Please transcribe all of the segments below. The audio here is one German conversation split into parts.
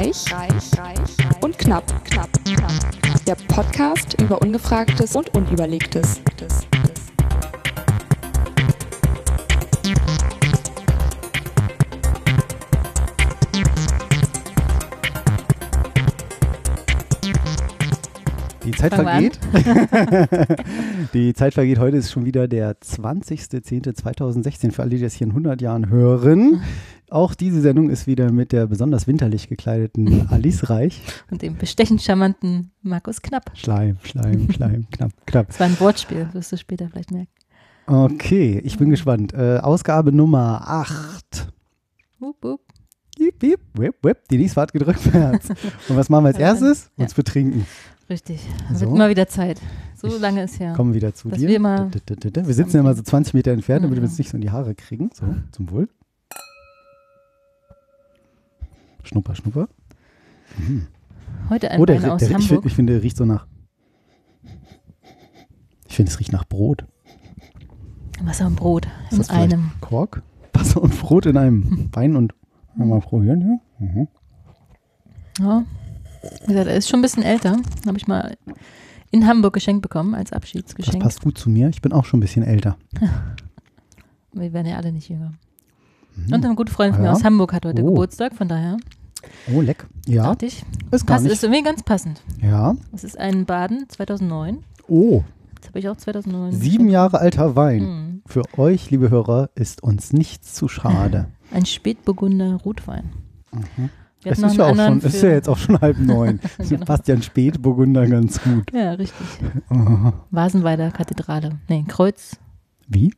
Reich, reich, reich und knapp, knapp, knapp. Der Podcast über Ungefragtes und Unüberlegtes. Die Zeit vergeht. die Zeit vergeht. Heute ist schon wieder der 20.10.2016. Für alle, die das hier in 100 Jahren hören. Auch diese Sendung ist wieder mit der besonders winterlich gekleideten Alice Reich. Und dem bestechend charmanten Markus Knapp. Schleim, Schleim, Schleim, knapp, knapp. Das war ein Wortspiel, wirst du später vielleicht merken. Okay, ich bin gespannt. Äh, Ausgabe Nummer 8. Wup, wup. Piep, piep, whip, whip. Die nächste hat gedrückt Herz. Und was machen wir als erstes? Ja. Uns betrinken. Richtig. Es So. wird immer wieder Zeit. So Ich lange ist ja. Kommen wieder zu dir. wir mal wir sitzen ja immer so 20 Meter entfernt, damit wir Mhm. uns nicht so in die Haare kriegen. So, zum Wohl. Schnupper, schnupper. Mhm. Heute ein Oh, der, Wein aus der, ich, Hamburg. find- ich finde, der riecht so nach. Ich finde, es riecht nach Brot. Wasser und Brot Ist in das einem. Kork? Wasser und Brot in einem Wein und. Mal probieren, ja? Mhm. Ja. Wie gesagt, er ist schon ein bisschen älter. Habe ich mal in Hamburg geschenkt bekommen als Das Abschiedsgeschenk. passt gut zu mir. Ich bin auch schon ein bisschen älter. Wir werden ja alle nicht jünger. Mhm. Und ein guter Freund von Ja. mir aus Hamburg hat heute Oh. Geburtstag, von daher Oh, leck. Ja, dachte ich, ist gar passt, nicht. ist irgendwie ganz passend. Ja. Es ist ein Baden 2009. Oh, Das habe ich auch 2009. sieben. Jahre alter Wein. Mhm. Für euch, liebe Hörer, ist uns nichts zu schade. Ein Spätburgunder Rotwein. Mhm. Es ist ja, auch schon, ist ja jetzt auch schon halb neun. Genau. Passt ja ein Spätburgunder ganz gut. Ja, richtig. Aha. Vasenweider Kathedrale. Nee, Kreuz, Wie?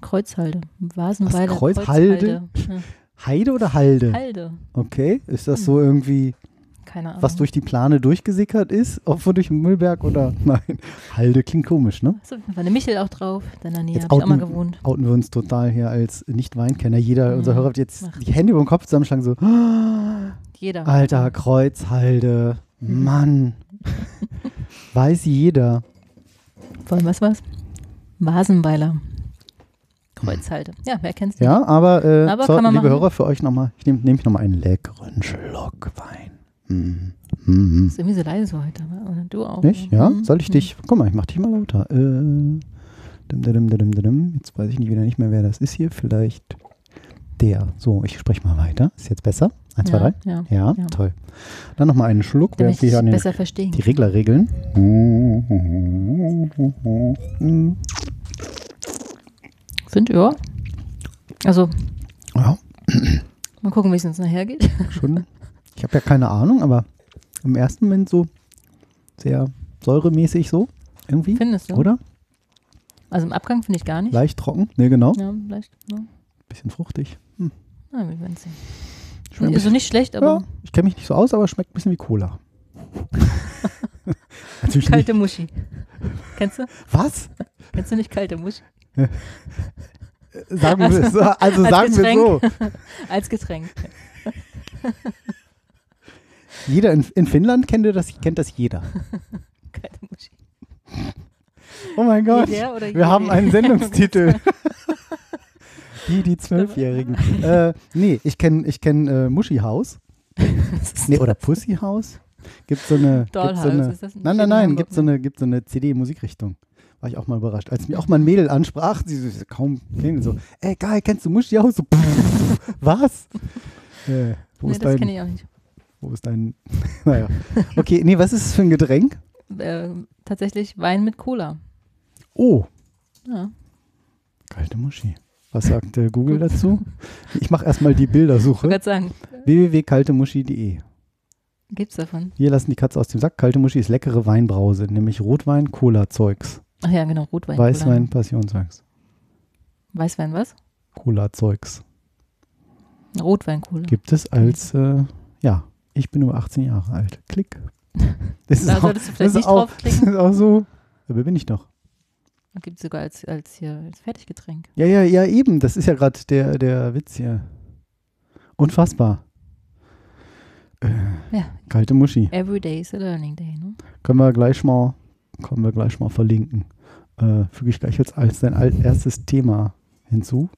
Kreuzhalde. Vasenweider Was, Kreuzhalde? Kreuzhalde. Heide oder Halde? Halde. Okay. Ist das so irgendwie, Keine Ahnung. was durch die Plane durchgesickert ist? Ob durch den Müllberg oder? Nein. Halde klingt komisch, ne? Auf jeden Fall eine Michel auch drauf. Da in der Nähe habe ich auch mal gewohnt. Outen wir uns total hier als Nicht-Weinkenner. Jeder Mhm. unserer Hörer wird jetzt Macht. die Hände über den Kopf zusammenschlagen, so, Jeder. alter Kreuzhalde, Mhm. Mann. Weiß jeder. Wollen wir was? Vasenweiler. Kreuzhalde. Ja, wer kennt's nicht? Ja, aber, äh, Aber so, liebe machen. Hörer, für euch nochmal, ich nehme nehm ich nochmal einen leckeren Schluck Wein. Mhm. Mhm. Ist irgendwie so leise heute. aber- du auch. Nicht? Ja? Mhm. Soll ich dich, guck mal, ich mach dich mal lauter. Äh. Jetzt weiß ich nicht wieder nicht mehr, wer das ist hier. Vielleicht der. So, ich spreche mal weiter. Ist jetzt besser? Eins, zwei, ja, drei? Ja. Ja, Ja. toll. Dann nochmal einen Schluck, während wir hier an den, verstehen die Regler regeln. Sind, ja. Also, Ja, mal gucken, wie es uns nachher geht. schon. Ich habe ja keine Ahnung, aber im ersten Moment so sehr säuremäßig so. Irgendwie, Findest du? oder? Also im Abgang finde ich gar nicht. Leicht trocken. Ne, genau. Ja, leicht. Ja. Bisschen fruchtig. Hm. Na, wir werden sehen. Schmeckt Also nicht schlecht, Ja, aber ich kenne mich nicht so aus, aber es schmeckt ein bisschen wie Cola. Natürlich nicht. kalte Muschi. Kennst du? Was? Kennst du nicht kalte Muschi? Sagen wir es so. Also als sagen wir so. Als Getränk. Jeder in, in Finnland kennt das, kennt das jeder. Kalte Muschi. Oh mein Gott. Wir haben einen Sendungstitel. Die, die Zwölfjährigen. äh, nee, ich kenne ich kenn, äh, Muschi-Haus. Nee, oder Pussy-Haus. Gibt so eine. Gibt so Dollhouse, eine nicht nein, nein, in nein. Gibt so ne? eine, gibt so eine CD-Musikrichtung. War ich auch mal überrascht. Als mich auch mal ein Mädel ansprach, sie so, kaum kennen, so, ey, geil, kennst du Muschi-Haus? So, was? Äh, wo, Nee, ist das kenne ich auch nicht. wo ist dein. naja. Okay, nee, was ist es für ein Getränk? Äh, tatsächlich Wein mit Cola. Oh, Ja. kalte Muschi. Was sagt äh, Google dazu? Ich mache erstmal die Bildersuche. Ich sagen, www.kaltemuschi.de. gibt's davon? Wir lassen die Katze aus dem Sack. Kalte Muschi ist leckere Weinbrause, nämlich Rotwein, Cola-Zeugs. Ach ja, genau, Rotwein. Weißwein, Passionszeugs. Cola. Weißwein was? Cola-Zeugs. Rotwein Cola. Gibt es als, äh, ja, ich bin nur 18 Jahre alt. Klick. Das ist Da auch, solltest du das vielleicht ist nicht auch, das draufklicken. ist auch so. Wer bin ich doch? Gibt es sogar als, als hier als Fertiggetränk. Ja, ja, ja, eben. Das ist ja gerade der, der Witz hier. Unfassbar. Äh, Ja, kalte Muschi. every day is a learning day. Ne? Können wir gleich mal, können wir gleich mal verlinken. Äh, füge ich gleich jetzt als dein erstes Thema hinzu.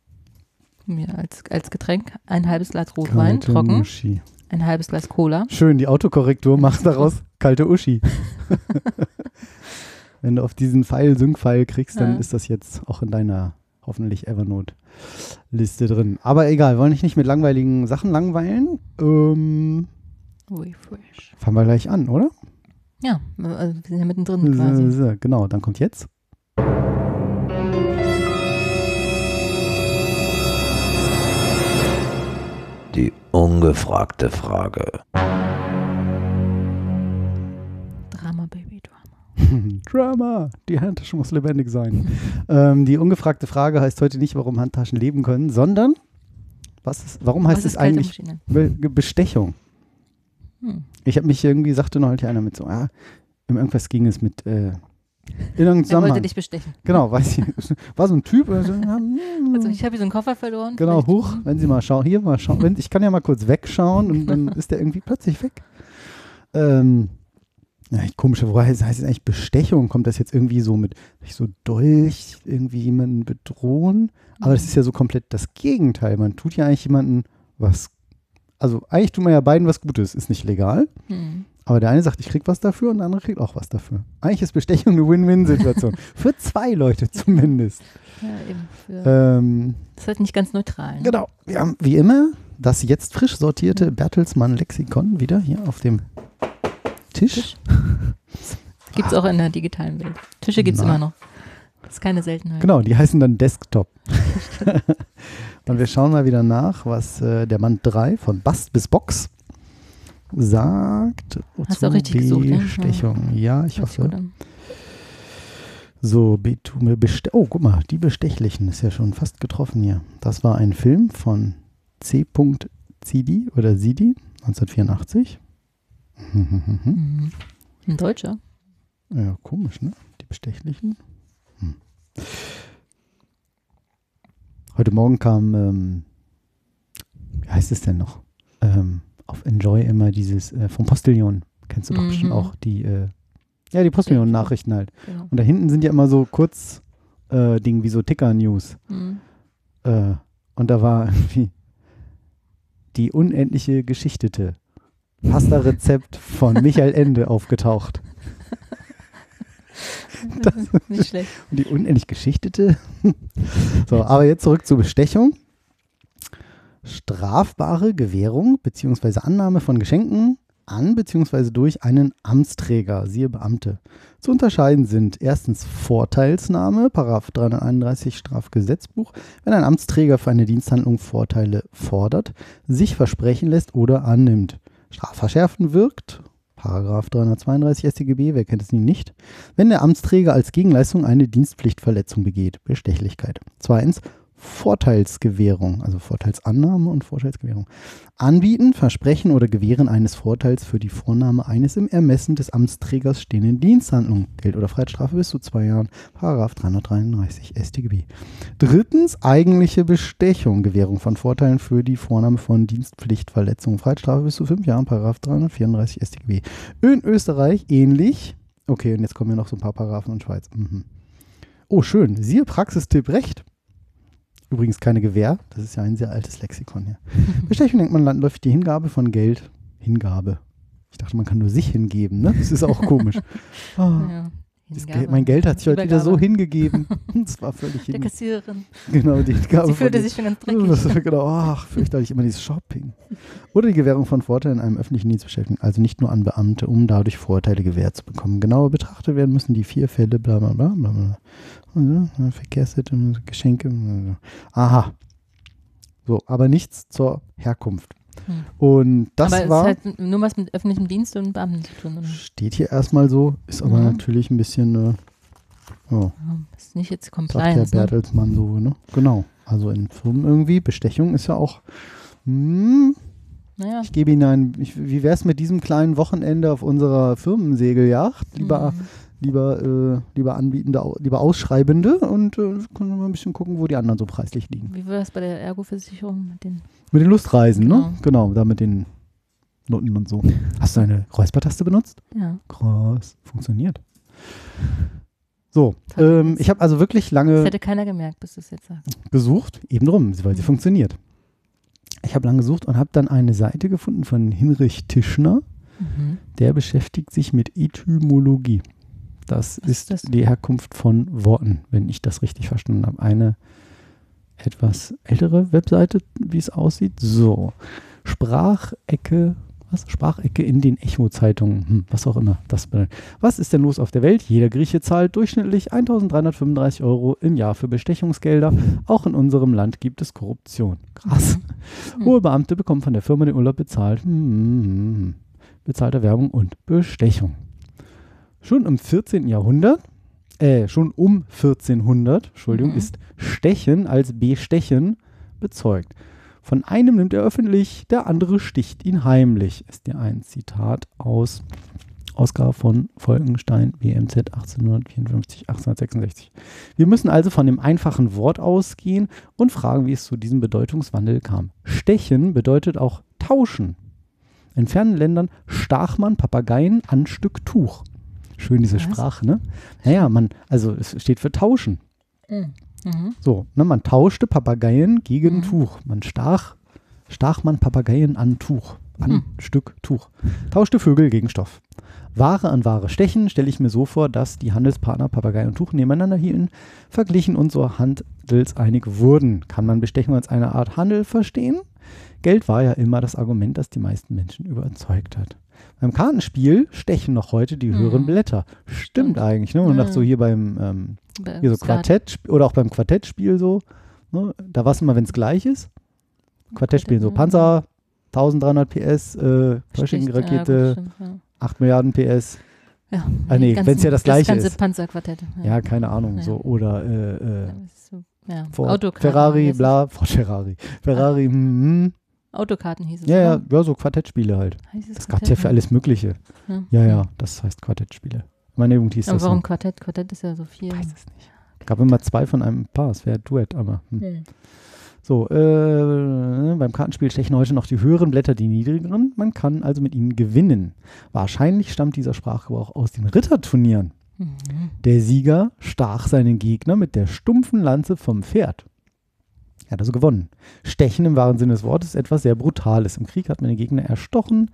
Mir als, als Getränk ein halbes Glas Rotwein, Kalte trocken. Muschi. ein halbes Glas Cola. Schön, die Autokorrektur macht daraus kalte Uschi. Wenn du auf diesen Pfeil Sync-Pfeil kriegst, dann Ja. ist das jetzt auch in deiner hoffentlich Evernote-Liste drin. Aber egal, wollen dich nicht mit langweiligen Sachen langweilen. Ähm, Refresh. fangen wir gleich an, oder? Ja, also wir sind ja mittendrin quasi. Genau, dann kommt jetzt. Die ungefragte Frage. Drama, Baby, Drama. Drama, die Handtasche muss lebendig sein. ähm, die ungefragte Frage heißt heute nicht, warum Handtaschen leben können, sondern was ist, warum heißt Was es eigentlich? Be Bestechung? Hm. Ich habe mich irgendwie, sagte neulich einer mit so, ah, um irgendwas ging es mit, äh, in irgendeinem Er wollte dich bestechen. Genau, weiß ich. War so ein Typ. Also, ja, Also ich habe hier so einen Koffer verloren. Genau, vielleicht- hoch, wenn Sie mal schauen, hier mal schauen, wenn, ich kann ja mal kurz wegschauen und dann ist der irgendwie plötzlich weg. Ähm, ja, komische Frage, heißt heißt es eigentlich Bestechung? Kommt das jetzt irgendwie so mit so Dolch, irgendwie jemanden bedrohen? Aber das ist ja so komplett das Gegenteil. Man tut ja eigentlich jemanden was, also eigentlich tut man ja beiden was Gutes, ist nicht legal. Hm. Aber der eine sagt, ich krieg was dafür und der andere kriegt auch was dafür. Eigentlich ist Bestechung eine Win-Win-Situation. Für zwei Leute zumindest. Ja, eben. Für, Ähm, das ist halt nicht ganz neutral. Ne? Genau. Wir haben wie immer das jetzt frisch sortierte Bertelsmann Lexikon wieder hier auf dem Tisch. Tisch. Gibt es auch in der digitalen Welt. Tische gibt es immer noch. Das ist keine Seltenheit. Genau, die heißen dann Desktop. Und wir schauen mal wieder nach, was äh, der Mann 3 von Bast bis Box sagt. Hast du richtig gesucht, ne? Bestechung. Ja, ich Hört hoffe. So, Betume Beste Oh, guck mal, die Bestechlichen ist ja schon fast getroffen hier. Das war ein Film von C. Zidi oder Sidi 1984. Mhm. Ein Deutscher. Ja, komisch, ne? Die Bestechlichen. Hm. Heute Morgen kam, ähm, wie heißt es denn noch? Ähm, auf Enjoy immer dieses äh, vom Postillon. Kennst du doch Mhm. bestimmt auch die, äh, ja, die Postillon-Nachrichten halt. Genau. Und da hinten sind ja immer so kurz äh, Ding wie so Ticker-News. Mhm. Äh, und da war irgendwie die unendliche Geschichtete. Pasta-Rezept von Michael Ende aufgetaucht. Nicht schlecht. Und die unendlich Geschichtete. so, aber jetzt zurück zur Bestechung. Strafbare Gewährung bzw. Annahme von Geschenken an bzw. durch einen Amtsträger, siehe Beamte. Zu unterscheiden sind erstens Vorteilsnahme, Paragraph 331 Strafgesetzbuch, wenn ein Amtsträger für eine Diensthandlung Vorteile fordert, sich versprechen lässt oder annimmt. Strafverschärfen wirkt, Paragraph 332 StGB, wer kennt es nie nicht, wenn der Amtsträger als Gegenleistung eine Dienstpflichtverletzung begeht, Bestechlichkeit. Zweitens Vorteilsgewährung, also Vorteilsannahme und Vorteilsgewährung. Anbieten, Versprechen oder Gewähren eines Vorteils für die Vornahme eines im Ermessen des Amtsträgers stehenden Diensthandlung. Geld- oder Freiheitsstrafe bis zu zwei Jahren. Paragraph 333 StGB. Drittens eigentliche Bestechung, Gewährung von Vorteilen für die Vornahme von Dienstpflichtverletzungen. Freiheitsstrafe bis zu fünf Jahren. Paragraph 334 StGB. In Österreich ähnlich. Okay, und jetzt kommen wir noch so ein paar Paragraphen in Schweiz. Mhm. Oh, schön. Siehe Praxistipp Recht. Übrigens keine Gewähr. Das ist ja ein sehr altes Lexikon hier. Bestechung denkt man landläufig die Hingabe von Geld. Hingabe. Ich dachte, man kann nur sich hingeben, ne? Das ist auch komisch. Oh, Ja. Hingabe. Geld, mein Geld hat sich heute wieder so hingegeben. Das war völlig Der hin, Kassiererin. Genau, die Hingabe Sie fühlte sich schon ganz dreckig. genau, ach, fürchterlich immer dieses Shopping. Oder die Gewährung von Vorteilen in einem öffentlichen Dienstbeschäftigten, also nicht nur an Beamte, um dadurch Vorteile gewährt zu bekommen. Genauer betrachtet werden müssen die vier Fälle, bla bla bla bla bla. Verkehrssitte, Geschenke. Aha. So, aber nichts zur Herkunft. Hm. Und das aber war, es halt nur was mit öffentlichem Dienst und Beamten zu tun, oder? steht hier erstmal so, ist aber Ja. natürlich ein bisschen, äh, oh, ist nicht jetzt sagt der Compliance, ne? Bertelsmann so, ne? Genau. Also in Firmen irgendwie, Bestechung ist ja auch, hm, Naja. Ich gebe Ihnen ein, ich, wie wäre es mit diesem kleinen Wochenende auf unserer Firmensegeljacht? Lieber, Mhm. Lieber, äh, lieber Anbietende, lieber Ausschreibende und äh, können wir mal ein bisschen gucken, wo die anderen so preislich liegen. Wie war das bei der Ergo-Versicherung mit den Mit den Lustreisen, ne? Genau. Genau, da mit den Noten und so. Hast du eine Räuspertaste benutzt? Ja. Krass, funktioniert. So, ähm, ich habe also wirklich Das lange hätte keiner gemerkt, bis du es jetzt sagst. gesucht, eben drum, weil sie funktioniert. Ich habe lange gesucht und habe dann eine Seite gefunden von Hinrich Tischner. Mhm. Der beschäftigt sich mit Etymologie. Das Was ist das? die Herkunft von Worten, wenn ich das richtig verstanden habe. Eine etwas ältere Webseite, wie es aussieht. So, Sprachecke, was? Sprachecke in den Echo-Zeitungen, hm, was auch immer das bedeutet. Was ist denn los auf der Welt? Jeder Grieche zahlt durchschnittlich 1335 Euro im Jahr für Bestechungsgelder. Auch in unserem Land gibt es Korruption. Krass. Mhm. Hohe Beamte bekommen von der Firma den Urlaub bezahlt. Hm, hm, hm. Bezahlte Werbung und Bestechung. Schon im 14. Jahrhundert, äh, schon um 1400, Entschuldigung, Mhm. ist Stechen als Bestechen bezeugt. Von einem nimmt er öffentlich, der andere sticht ihn heimlich, ist ja ein Zitat aus Ausgabe von Volkenstein, BMZ 1854, 1866. Wir müssen also von dem einfachen Wort ausgehen und fragen, wie es zu diesem Bedeutungswandel kam. Stechen bedeutet auch tauschen. In fernen Ländern stach man Papageien an Stück Tuch. Schön diese Was? Sprache, ne? Naja, man, also es steht für tauschen. Mhm. Mhm. So, ne, man tauschte Papageien gegen Mhm. Tuch. Man stach, stach man Papageien an Tuch, an Hm. Stück Tuch. Tauschte Vögel gegen Stoff. Ware an Ware stechen, stelle ich mir so vor, dass die Handelspartner Papagei und Tuch nebeneinander hielten, verglichen und so handelseinig wurden. Kann man Bestechung als eine Art Handel verstehen? Geld war ja immer das Argument, das die meisten Menschen überzeugt hat. Beim Kartenspiel stechen noch heute die höheren Mhm. Blätter. Stimmt eigentlich, ne? Und Ja. auch so hier beim ähm, Bei hier so. Quartett oder auch beim Quartettspiel so. Ne? Da war es immer, wenn es gleich ist. Quartettspielen so mhm. Panzer, 1300 PS, äh, Pershing-Rakete, Ja, ja. 8 Milliarden PS. Ja, Ah, nee, die wenn's ja das Gleiche ganze ist. Panzerquartett. Ja, keine Ahnung. Ja. So. Oder äh, Ja, äh, das ja. Ferrari, es. bla, Ford Ferrari. Ferrari, hm, Autokarten hieß es. ja, ja, ja, so Quartettspiele halt. Heißt es Das gab es ja für alles Mögliche. Ja, Ja, ja, das heißt Quartettspiele. Meine Jugend hieß Aber das warum so. Quartett? Quartett ist ja so viel. Weiß es nicht. Gab immer zwei von einem Paar, es wäre Duett, aber. Hm. Hm. So, äh, beim Kartenspiel stechen heute noch die höheren Blätter die niedrigeren. Man kann also mit ihnen gewinnen. Wahrscheinlich stammt dieser Sprachgebrauch aus den Ritterturnieren. Mhm. Der Sieger stach seinen Gegner mit der stumpfen Lanze vom Pferd. Er hat also gewonnen. Stechen im wahren Sinne des Wortes ist etwas sehr Brutales. Im Krieg hat man den Gegner erstochen,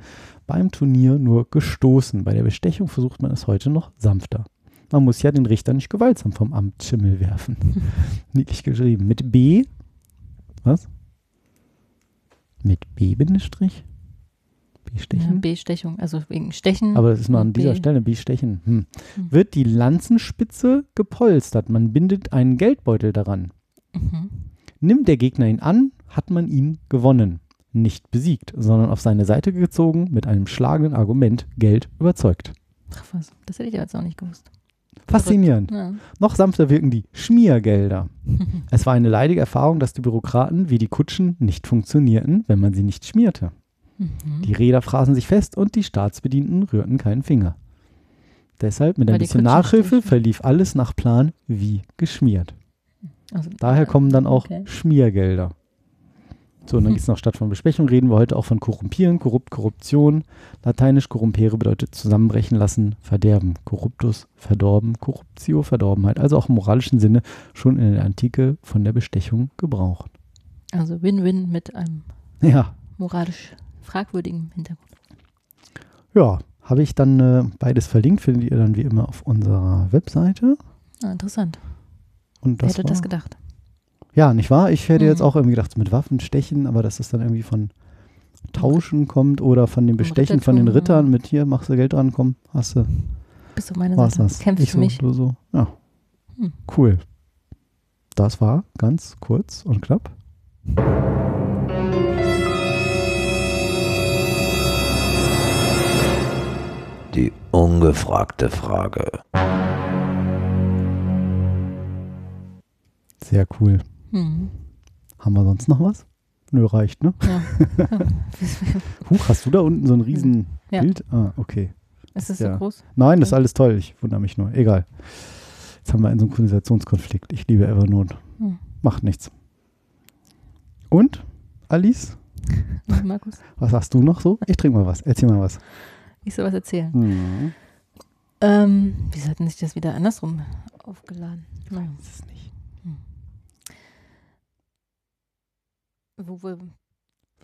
beim Turnier nur gestoßen. Bei der Bestechung versucht man es heute noch sanfter. Man muss ja den Richter nicht gewaltsam vom Amtsschimmel werfen. Niedlich geschrieben. Mit B. Was? Mit B-Bindestrich? Ja, B-Stechen? B-Stechung, also wegen Stechen. Aber das ist nur an dieser B. Stelle, B-Stechen. Hm. Hm. Wird die Lanzenspitze gepolstert. Man bindet einen Geldbeutel daran. Mhm. Nimmt der Gegner ihn an, hat man ihn gewonnen. Nicht besiegt, sondern auf seine Seite gezogen, mit einem schlagenden Argument Geld überzeugt. Ach was, das hätte ich jetzt auch nicht gewusst. Faszinierend. Ja. Noch sanfter wirken die Schmiergelder. Es war eine leidige Erfahrung, dass die Bürokraten wie die Kutschen nicht funktionierten, wenn man sie nicht schmierte. Mhm. Die Räder fraßen sich fest und die Staatsbedienten rührten keinen Finger. Deshalb mit Weil ein bisschen Nachhilfe verlief alles nach Plan wie geschmiert. Also, Daher kommen dann auch Okay. Schmiergelder. So, und dann gibt es noch statt von Besprechung, reden wir heute auch von Korrumpieren, Korrupt, Korruption. Lateinisch Corrumpere bedeutet zusammenbrechen lassen, verderben. Corruptus, verdorben, Corruptio, Verdorbenheit. Also auch im moralischen Sinne schon in der Antike von der Bestechung gebraucht. Also Win-Win mit einem Ja, moralisch fragwürdigen Hintergrund. ja, habe ich dann äh, beides verlinkt, findet ihr dann wie immer auf unserer Webseite. Ah, interessant. Und Wer das hätte war, das gedacht? Ja, nicht wahr? Ich hätte jetzt Mhm. auch irgendwie gedacht, mit Waffen stechen, aber dass das dann irgendwie von Tauschen kommt oder von dem Bestechen von den Rittern mit hier, machst du Geld dran, komm, hast du, Bist du meine Seite? das. Kämpfst ich für so, mich? du so. Ja. Hm. Cool. Das war ganz kurz und knapp. Die ungefragte Frage. Sehr cool. Mhm. Haben wir sonst noch was? Nö, reicht, ne? Ja. Huch, hast du da unten so ein riesen Ja. Bild? Ah, okay. Ist das Ja. so groß? Nein, das ist alles toll. Ich wundere mich nur. Egal. Jetzt haben wir einen Synchronisationskonflikt. Ich liebe Evernote. Hm. Macht nichts. Und, Alice, Und Markus, was sagst du noch so? Ich trinke mal was. Erzähl mal was. ich soll was erzählen. Mhm. Ähm, wieso hat denn sich das wieder andersrum aufgeladen? Naja. Das ist nicht. Wo, wo, Soll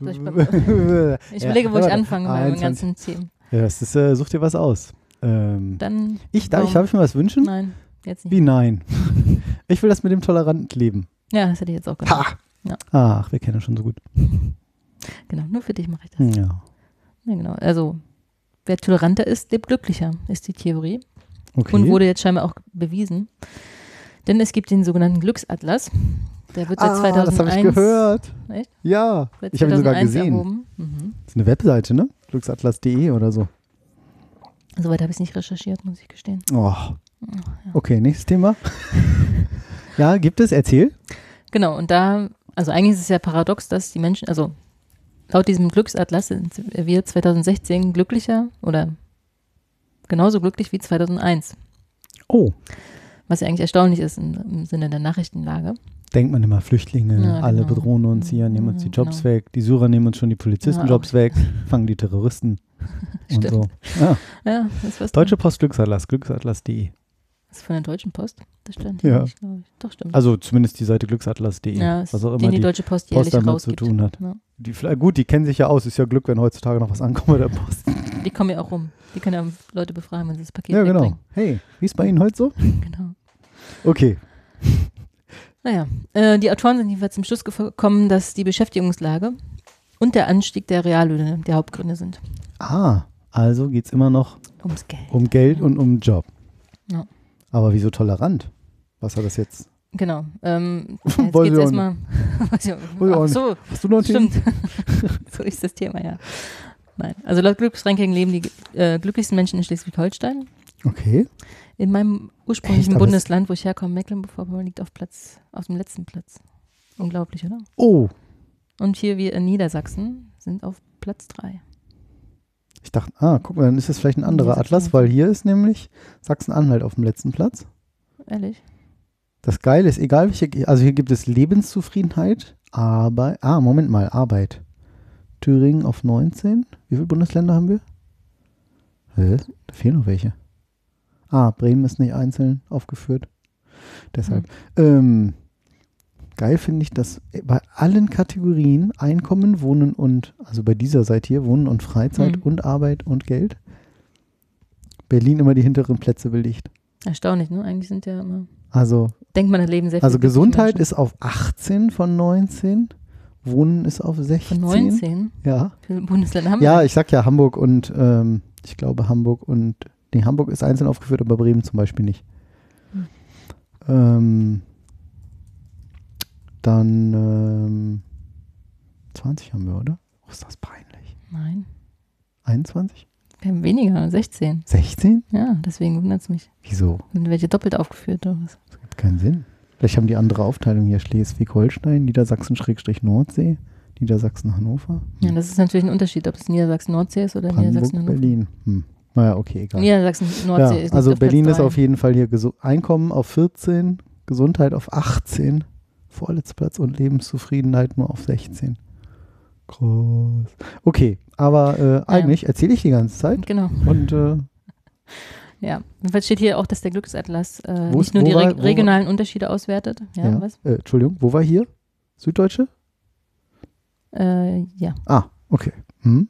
ich Ich überlege, wo ich anfange bei den 21. ganzen Themen. Ja, das ist, äh, such dir was aus. Ähm, Dann, ich darf, ich, darf ich mir was wünschen? nein, jetzt nicht. Wie nein? ich will das mit dem toleranten Leben. Ja, das hätte ich jetzt auch gedacht. Ja. Ach, wir kennen uns schon so gut. Genau, nur für dich mache ich das. Ja. Ja, genau. Also, wer toleranter ist, lebt glücklicher, ist die Theorie. Okay. Und wurde jetzt scheinbar auch bewiesen. Denn es gibt den sogenannten Glücksatlas. Der wird seit ah, 2001, das habe ich gehört. Echt? Ja, seit ich habe ihn sogar 2001 gesehen. Mhm. Das ist eine Webseite, ne? Glücksatlas.de oder so. Soweit habe ich es nicht recherchiert, muss ich gestehen. Oh. Okay, nächstes Thema. ja, gibt es? Erzähl. Genau, und da, also eigentlich ist es ja paradox, dass die Menschen, also laut diesem Glücksatlas sind wir 2016 glücklicher oder genauso glücklich wie 2001. Oh, Was ja eigentlich erstaunlich ist im, im Sinne der Nachrichtenlage. Denkt man immer, Flüchtlinge, Ja, alle genau. bedrohen uns hier, nehmen uns die Jobs genau. weg, die Syrer nehmen uns schon die Polizistenjobs Ja, weg, fangen die Terroristen und Stimmt. so. Ja, Ja, das Deutsche Post Glücksatlas, glücksatlas.de. Das ist von der Deutschen Post. Das stand Ja. nicht. Doch, stimmt. Also zumindest die Seite glücksatlas.de, ja, was auch immer die die Deutsche Post Post damit zu tun hat. Ja. Die, gut, die kennen sich ja aus, ist ja Glück, wenn heutzutage noch was ankommt bei der Post. Die kommen ja auch rum. Die können ja Leute befragen, wenn sie das Paket Ja, genau. wegbringen. Hey, wie ist bei Ihnen heute so? Genau. Okay. Naja, äh, die Autoren sind jedenfalls zum Schluss gekommen, dass die Beschäftigungslage und der Anstieg der Reallöhne die Hauptgründe sind. Ah, also geht es immer noch Ums Geld. um Geld und um Job. Ja. Aber wieso tolerant? Was hat das jetzt? Genau. Ähm, jetzt Weiß geht's erstmal. Ach so, Hast du noch ein Thema? stimmt. so ist das Thema, ja. Nein. Also laut Glücksranking leben die äh, glücklichsten Menschen in Schleswig-Holstein. Okay. In meinem ursprünglichen Echt? Bundesland, wo ich herkomme, Mecklenburg-Vorpommern, liegt auf Platz, auf dem letzten Platz. Unglaublich, oder? Oh, Und hier wir in Niedersachsen sind auf Platz 3. ich dachte, ah, guck mal, dann ist das vielleicht ein anderer Atlas, weil hier ist nämlich Sachsen-Anhalt auf dem letzten Platz. Ehrlich? Das Geile ist, egal welche, also hier gibt es Lebenszufriedenheit, Arbeit, ah, Moment mal, Arbeit. Thüringen auf 19. Wie viele Bundesländer haben wir? Hä? Da fehlen noch welche. Ah, Bremen ist nicht einzeln aufgeführt. Deshalb. Ähm, geil finde ich, dass bei allen Kategorien Einkommen, Wohnen und, also bei dieser Seite hier, Wohnen und Freizeit Mhm. und Arbeit und Geld, Berlin immer die hinteren Plätze belegt. Erstaunlich, ne? Eigentlich sind ja immer. Also Denkt man, da leben sehr also Gesundheit ist auf 18 von 19. Wohnen ist auf 16. Von 19? Ja. Bundesländer haben Ja, ich sag ja Hamburg und ähm, ich glaube Hamburg und nee, Hamburg ist einzeln aufgeführt, aber Bremen zum Beispiel nicht. Hm. Ähm, dann ähm, 20 haben wir, oder? Oh, ist das peinlich. Nein. 21? Wir haben weniger, 16. 16? Ja, deswegen wundert es mich. Wieso? Sind welche doppelt aufgeführt oder was? Das gibt keinen Sinn. Vielleicht haben die andere Aufteilung hier Schleswig-Holstein, Niedersachsen-Nordsee, Niedersachsen-Hannover. Ja, das ist natürlich ein Unterschied, ob es Niedersachsen-Nordsee ist oder Niedersachsen-Hannover. Berlin. Hm. Naja, okay, egal. Niedersachsen-Nordsee ja, ist also Berlin ist auf jeden Fall hier gesu- Einkommen auf 14, Gesundheit auf 18, vorletzter Platz und Lebenszufriedenheit nur auf 16. Groß. Okay, aber äh, eigentlich erzähle ich die ganze Zeit Genau. und äh, Ja, jedenfalls steht hier auch, dass der Glücksatlas äh, nicht nur die war- reg- wo war- regionalen Unterschiede auswertet. Ja, ja, was? Äh, Entschuldigung, wo war hier? Süddeutsche? Äh, ja, Ah, okay. Hm?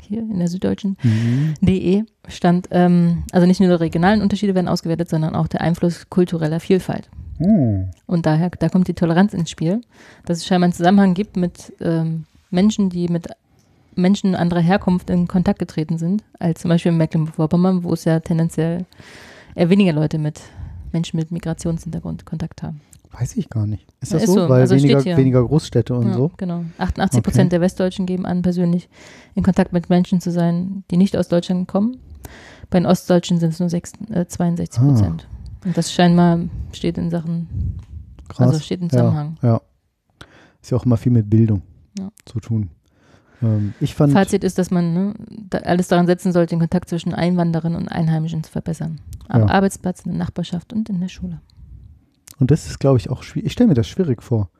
Hier in der Süddeutschen. Mhm. DE stand, ähm, also nicht nur die regionalen Unterschiede werden ausgewertet, sondern auch der Einfluss kultureller Vielfalt. Hm. Und daher, da kommt die Toleranz ins Spiel, dass es scheinbar einen Zusammenhang gibt mit ähm, Menschen, die mit Menschen anderer Herkunft in Kontakt getreten sind, als zum Beispiel in Mecklenburg-Vorpommern, wo es ja tendenziell eher weniger Leute mit Menschen mit Migrationshintergrund Kontakt haben. Weiß ich gar nicht. Ist Ja, das ist so? so. Weil Also weniger, weniger Großstädte und ja, so? Genau. 88 Okay. Prozent der Westdeutschen geben an, persönlich in Kontakt mit Menschen zu sein, die nicht aus Deutschland kommen. Bei den Ostdeutschen sind es nur 6, äh, 62 Ah. Prozent. Und das scheinbar steht in Sachen, Krass. also steht im Zusammenhang. Ja, ja. Ist ja auch immer viel mit Bildung Ja. zu tun. Ähm, ich fand, Fazit ist, dass man ne, da alles daran setzen sollte, den Kontakt zwischen Einwanderern und Einheimischen zu verbessern. Am Ja. Arbeitsplatz, in der Nachbarschaft und in der Schule. Und das ist, glaube ich, auch schwierig. Ich stelle mir das schwierig vor.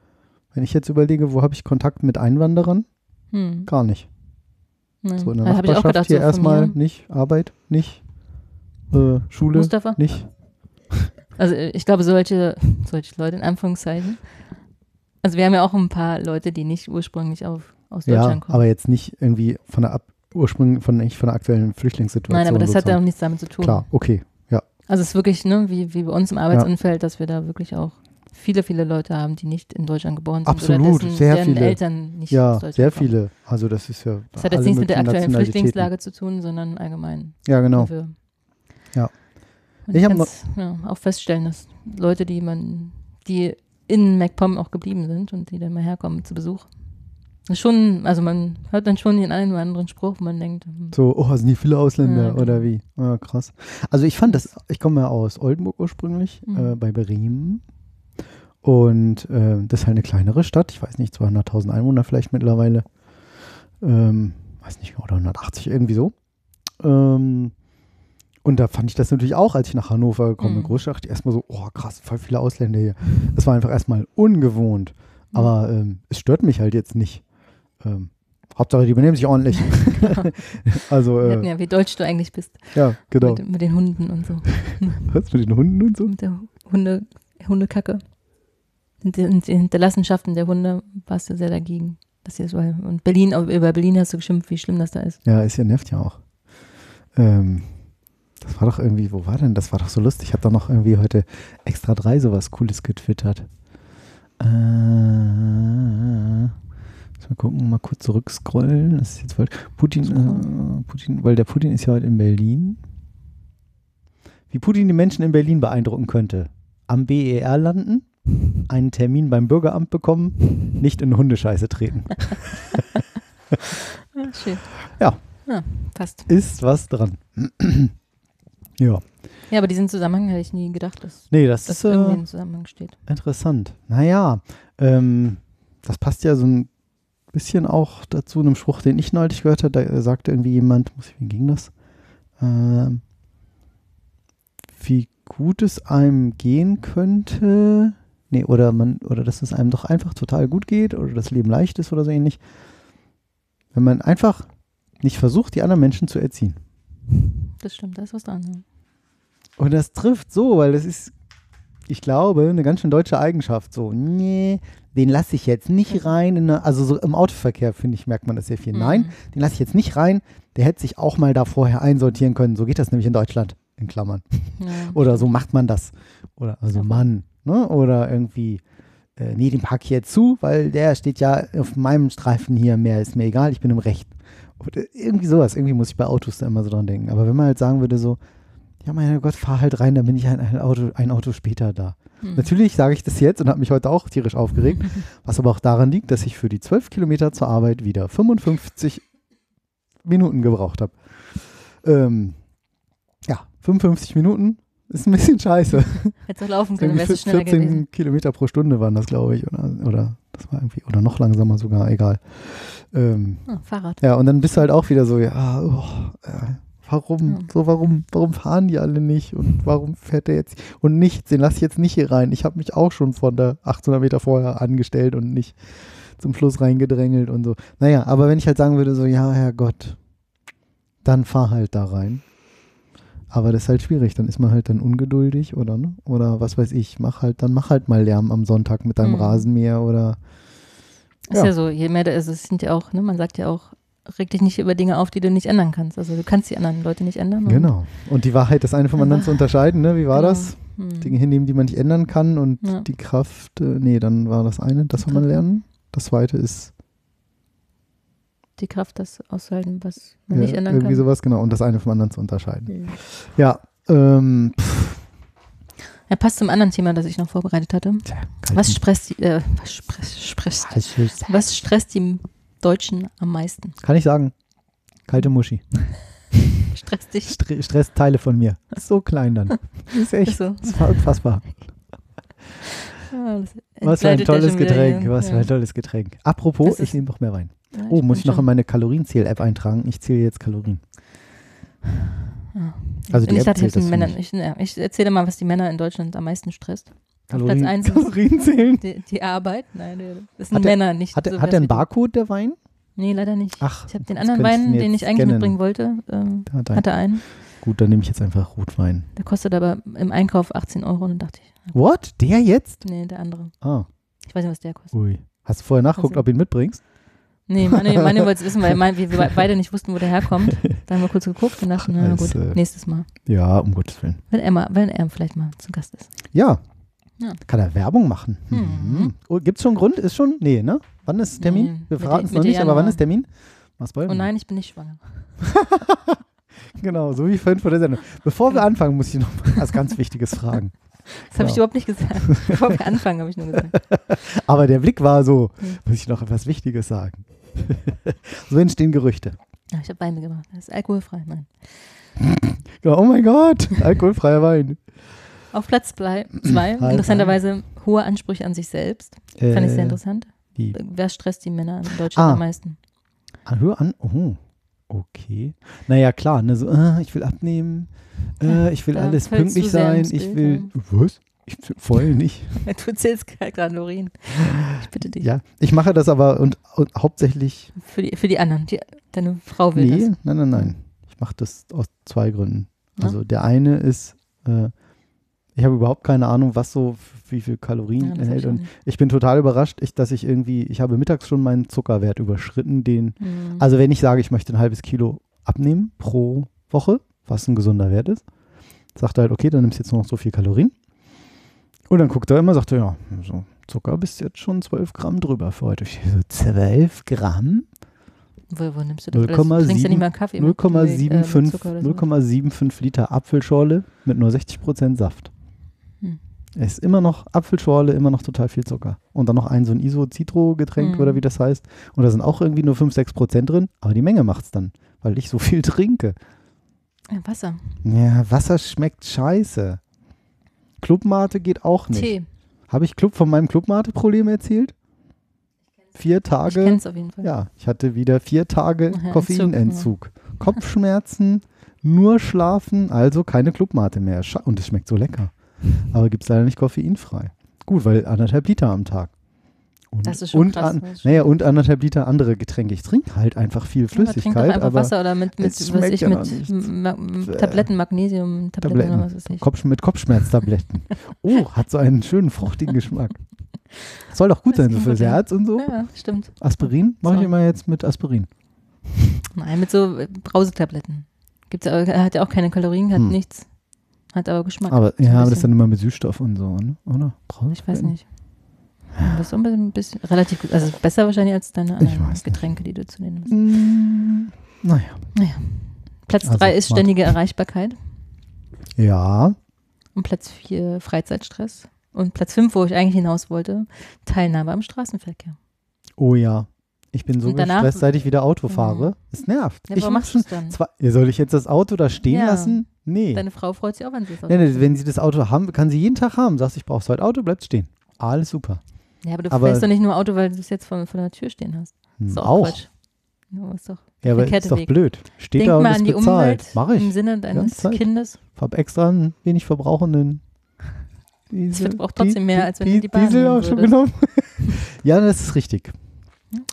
Wenn ich jetzt überlege, wo habe ich Kontakt mit Einwanderern? Hm. Gar nicht. Nein. So in der auch Nachbarschaft gedacht, hier so erstmal nicht, Arbeit nicht, äh, Schule Mustafa? nicht. Also äh, ich glaube, solche, solche Leute in Anführungszeichen. Also wir haben ja auch ein paar Leute, die nicht ursprünglich auf, aus Ja, Deutschland kommen. aber jetzt nicht irgendwie von der Ab ursprünglich von, von der aktuellen Flüchtlingssituation. Nein, aber das hat ja auch sozusagen. nichts damit zu tun. Klar, okay. Ja, Also es ist wirklich, ne, wie, wie bei uns im Arbeitsumfeld, dass wir da wirklich auch viele, viele Leute haben, die nicht in Deutschland geboren sind Absolut, oder dessen, sehr deren viele. Eltern nicht ja aus Deutschland sehr kommen. viele. Also das ist ja. Das hat jetzt nichts mit der aktuellen. Flüchtlingslage zu tun, sondern allgemein. Ja, genau. Ja. Und Ich kann ja, auch feststellen, dass Leute, die man, die in MacPom auch geblieben sind und die dann mal herkommen zu Besuch. Schon, also man hört dann schon den einen oder anderen Spruch, man denkt, hm, So, oh, sind die viele Ausländer Ja, genau. oder wie? Ja, krass. Also ich fand das, ich komme ja aus Oldenburg ursprünglich, Mhm. äh, bei Bremen. Und äh, das ist halt eine kleinere Stadt, ich weiß nicht, 200.000 Einwohner vielleicht mittlerweile. Ähm, weiß nicht, oder 180, irgendwie so. Ähm, und da fand ich das natürlich auch, als ich nach Hannover gekommen bin, Mhm. Großstadt, erstmal so, oh krass, voll viele Ausländer hier. Das war einfach erstmal ungewohnt. Mhm. Aber ähm, es stört mich halt jetzt nicht. Ähm, Hauptsache, die benehmen sich ordentlich. also, wir äh, ja, wie deutsch du eigentlich bist. ja, genau. Mit, mit den Hunden und so. Was mit den Hunden und so? Mit der Hunde, Hundekacke. Und die, Hinterlassenschaften der Hunde warst du sehr dagegen. Das hier so, und Berlin, über Berlin hast du geschimpft, wie schlimm das da ist. Ja, ist ja nervt ja auch. Ähm, das war doch irgendwie, wo war denn? Das war doch so lustig. Ich habe da noch irgendwie heute extra drei sowas Cooles getwittert. Äh, mal gucken, mal kurz zurückscrollen. Das ist jetzt voll. Putin, äh, Putin, weil der Putin ist ja heute in Berlin. Wie Putin die Menschen in Berlin beeindrucken könnte. Am BER landen, einen Termin beim Bürgeramt bekommen, nicht in Hundescheiße treten. Ah, schön. Ja. Ja, passt. Ist was dran. ja. Ja, aber diesen Zusammenhang hätte ich nie gedacht, dass Nee, das das ist irgendwie äh, im Zusammenhang steht. interessant. Naja, ähm, das passt ja so ein bisschen auch dazu, einem Spruch, den ich neulich gehört habe. Da sagte irgendwie jemand, muss ich, wie ging das? Ähm, wie gut es einem gehen könnte. Nee, oder man, oder dass es einem doch einfach total gut geht oder das Leben leicht ist oder so ähnlich. Wenn man einfach nicht versucht, die anderen Menschen zu erziehen. Das stimmt, da ist was dran. Und das trifft so, weil das ist, ich glaube, eine ganz schön deutsche Eigenschaft. So, nee, den lasse ich jetzt nicht rein. In eine, also so im Autoverkehr, finde ich, merkt man das sehr viel. Nein, Mhm. den lasse ich jetzt nicht rein. Der hätte sich auch mal da vorher einsortieren können. So geht das nämlich in Deutschland, in Klammern. Ja. Oder so macht man das. Oder also Ja. Mann. Ne? Oder irgendwie, äh, nee, den park ich jetzt zu, weil der steht ja auf meinem Streifen hier mehr, ist mir egal, ich bin im Recht. Oder irgendwie sowas. Irgendwie muss ich bei Autos da immer so dran denken. Aber wenn man halt sagen würde, so, ja, mein Gott, fahr halt rein, dann bin ich ein, ein, Auto, ein Auto später da. Hm. Natürlich sage ich das jetzt und habe mich heute auch tierisch aufgeregt, was aber auch daran liegt, dass ich für die 12 Kilometer zur Arbeit wieder 55 Minuten gebraucht habe. Ähm, ja, 55 Minuten ist ein bisschen scheiße. Hätte auch laufen können, wärst du schneller 14 gewesen. Kilometer pro Stunde waren das, glaube ich. Oder, oder das war irgendwie, oder noch langsamer sogar, egal. Ähm, Ah, Fahrrad. ja, und dann bist du halt auch wieder so, ja, oh, äh, warum, Ja. so warum, warum fahren die alle nicht und warum fährt der jetzt und nichts, den lass ich jetzt nicht hier rein. Ich habe mich auch schon von der 800 Meter vorher angestellt und nicht zum Schluss reingedrängelt und so. Naja, aber wenn ich halt sagen würde, so, ja, Herrgott, dann fahr halt da rein. Aber das ist halt schwierig, dann ist man halt dann ungeduldig oder ne? Oder was weiß ich, mach halt, dann mach halt mal Lärm am Sonntag mit deinem Mhm. Rasenmäher oder Ist Ja. ja so, je mehr da ist, es sind ja auch, ne, man sagt ja auch, reg dich nicht über Dinge auf, die du nicht ändern kannst. Also du kannst die anderen Leute nicht ändern. und- Genau. Und die Wahrheit, das eine vom anderen zu unterscheiden, ne? Wie war Genau. das? Hm. Dinge hinnehmen, die man nicht ändern kann und Ja. die Kraft, äh, nee, dann war das eine, das soll man lernen. Das zweite ist Die Kraft, das auszuhalten, was man ja, nicht ändern irgendwie kann. sowas, genau, und das eine vom anderen zu unterscheiden. Hm. Ja, ähm, pff, Ja, passt zum anderen Thema, das ich noch vorbereitet hatte. Was stresst die, äh, was stresst, stresst, was stresst die Deutschen am meisten? Kann ich sagen? Kalte Muschi. Stresst dich? Stre Stressteile von mir. So klein dann. Ist echt. So. Das war unfassbar. Ja, das Was für ein ja tolles schon wieder Getränk. hier. Was für Ja. ein tolles Getränk. Apropos, Das ich nehme noch mehr Wein. Ja, Oh, muss ich noch in meine Kalorienzähl-App eintragen? Ich zähle jetzt Kalorien. Ja. Also die ich App dachte, zählt das Männern, ich, ja, ich erzähle mal, was die Männer in Deutschland am meisten stresst. Kalorien, Platz eins ist Kalorien zählen. die, die Arbeit. Nein, das sind Hat der- Männer, nicht Hat, so der- hat der einen Barcode, der Wein? Nee, leider nicht. Ach, ich habe den anderen Wein, den ich eigentlich scannen. mitbringen wollte, ähm, Der hat einen. hatte einen. Gut, dann nehme ich jetzt einfach Rotwein. Der kostet aber im Einkauf 18 Euro und dann dachte ich, What? Der jetzt? nee, der andere. Ah, Ich weiß nicht, was der kostet. ui. Hast du vorher nachgeguckt, Also- ob du ihn mitbringst? Nee, Manu, Manu wollte es wissen, weil mein, wir beide nicht wussten, wo der herkommt. Dann haben wir kurz geguckt und dachten, na Als, gut, äh, nächstes Mal. Ja, um Gottes Willen. Wenn er, mal, wenn er vielleicht mal zu Gast ist. Ja. Ja. Kann er Werbung machen? Mhm. Mhm. Oh, Gibt es schon einen Grund? Ist schon? Nee, ne? Wann ist Termin? Nee, Wir verraten es noch nicht, aber wann ist Termin? Was wollen Oh nein, ich bin nicht schwanger. Genau, so wie vorhin vor der Sendung. Bevor wir anfangen, muss ich noch was ganz Wichtiges fragen. Das habe ich Ja. überhaupt nicht gesagt. Bevor wir anfangen, habe ich nur gesagt. Aber der Blick war so, Hm. muss ich noch etwas Wichtiges sagen. so entstehen Gerüchte. Ja, ich habe Wein mitgebracht. Das ist alkoholfrei. Nein. Oh mein Gott, alkoholfreier Wein. Auf Platz 2, interessanterweise hohe Ansprüche an sich selbst. Fand ich sehr Äh, interessant. Wie? Wer stresst die Männer in Deutschland Ah. am meisten? Ah, hör an. Oh, okay. Naja, klar, ne, so, äh, ich will abnehmen, äh, ich will da alles pünktlich sein, ich Bild, will. Was? Ich voll nicht. Du zählst gerade Lorin. Ich bitte dich. Ja, ich mache das aber und, und hauptsächlich. Für, die, für die anderen. Die, deine Frau will Nee, das. nein, nein, nein. Ich mache das aus zwei Gründen. Ja? Also der eine ist, äh, ich habe überhaupt keine Ahnung, was so, wie viel Kalorien Ja, enthält. ich Und ich bin total überrascht, ich, dass ich irgendwie, ich habe mittags schon meinen Zuckerwert überschritten, den, Mhm. also wenn ich sage, ich möchte ein halbes Kilo abnehmen pro Woche, was ein gesunder Wert ist, sagt er halt, okay, dann nimmst du jetzt nur noch so viel Kalorien. Und dann guckt er immer, sagt er, ja, so Zucker bist jetzt schon 12 Gramm drüber für heute. Ich so, 12 Gramm? wo, wo nimmst du das? Du 0,7 trinkst ja nicht mal Kaffee mit, äh, mit 0,75 Zucker oder so. 0,75 Liter Apfelschorle mit nur 60% Saft. Es ist immer noch Apfelschorle, immer noch total viel Zucker. Und dann noch ein so ein Iso-Citro-Getränk Hm. oder wie das heißt. Und da sind auch irgendwie nur 5, 6% drin, aber die Menge macht's dann, weil ich so viel trinke. Ja, Wasser. Ja, Wasser schmeckt scheiße. Clubmate geht auch nicht. Tee. Habe ich Club von meinem Clubmate-Problem erzählt? Vier Ich Tage. kenn's auf jeden Fall. Ja, ich hatte wieder vier Tage Ach ja, Koffeinentzug. Kopfschmerzen, nur schlafen, also keine Clubmate mehr. Und es schmeckt so lecker. Aber gibt es leider nicht koffeinfrei. Gut, weil anderthalb Liter am Tag. Und, Das ist schon und krass, An, ist naja, und anderthalb Liter andere Getränke. Ich trinke halt einfach viel Ja, aber trink Flüssigkeit, doch einfach aber Wasser oder mit, mit was ich, ja mit Äh, Tabletten, Magnesium, Tabletten, Tabletten. oder was weiß ich. Kopf, mit Kopfschmerztabletten. oh, hat so einen schönen fruchtigen Geschmack. Soll doch gut Das sein, so fürs. Herz und so. Ja, stimmt. Aspirin mache ich So. immer jetzt mit Aspirin. Nein, mit so äh, Brausetabletten. Gibt's aber, hat ja auch keine Kalorien, hat Hm. nichts. Hat aber Geschmack. Aber ja, aber das ist dann immer mit Süßstoff und so, ne? oder? Brauchst Ich weiß nicht. Das ist ein bisschen, relativ gut. Also besser wahrscheinlich als deine anderen weiß nicht. Getränke, die du zu denen hast. Mm, naja. Platz Also, 3 ist warte. ständige Erreichbarkeit. Ja, Und Platz 4 Freizeitstress. Und Platz 5, wo ich eigentlich hinaus wollte, Teilnahme am Straßenverkehr. oh ja. Ich bin so Und danach- gestresst, seit ich wieder Auto fahre. Es nervt. Ja, ich machst du schon dann? ja, soll ich jetzt das Auto da stehen Ja. lassen? Nee. Deine Frau freut sich auch, wenn sie es nee, nee. Wenn sie das Auto haben, kann sie jeden Tag haben. Sagst, ich brauche heute Auto, bleibt stehen. Alles super. Ja, aber du Aber- fährst doch nicht nur Auto, weil du es jetzt vor, vor der Tür stehen hast. Hm, Ist auch. Quatsch. Ja, ist doch Ja, aber ist doch blöd. Steht Denk da und mal ist an die bezahlt. Umwelt Mach im ich. Sinne deines. Kindes. Hab extra einen wenig verbrauchenden. Diesel, verbraucht trotzdem mehr, als wenn du Di- die Bahn Diesel auch schon genommen. ja, das ist richtig.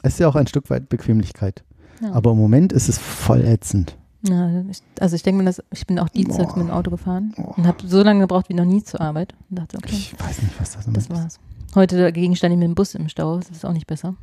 Es ist ja auch ein Stück weit Bequemlichkeit. Ja. Aber im Moment ist es voll ätzend. Ja, ich, also ich denke mir, dass ich bin auch dienstags mit dem Auto gefahren Boah. und habe so lange gebraucht wie noch nie zur Arbeit und dachte, okay, Ich weiß nicht, was das das war's. Heute dagegen stand ich mit dem Bus im Stau, das ist auch nicht besser.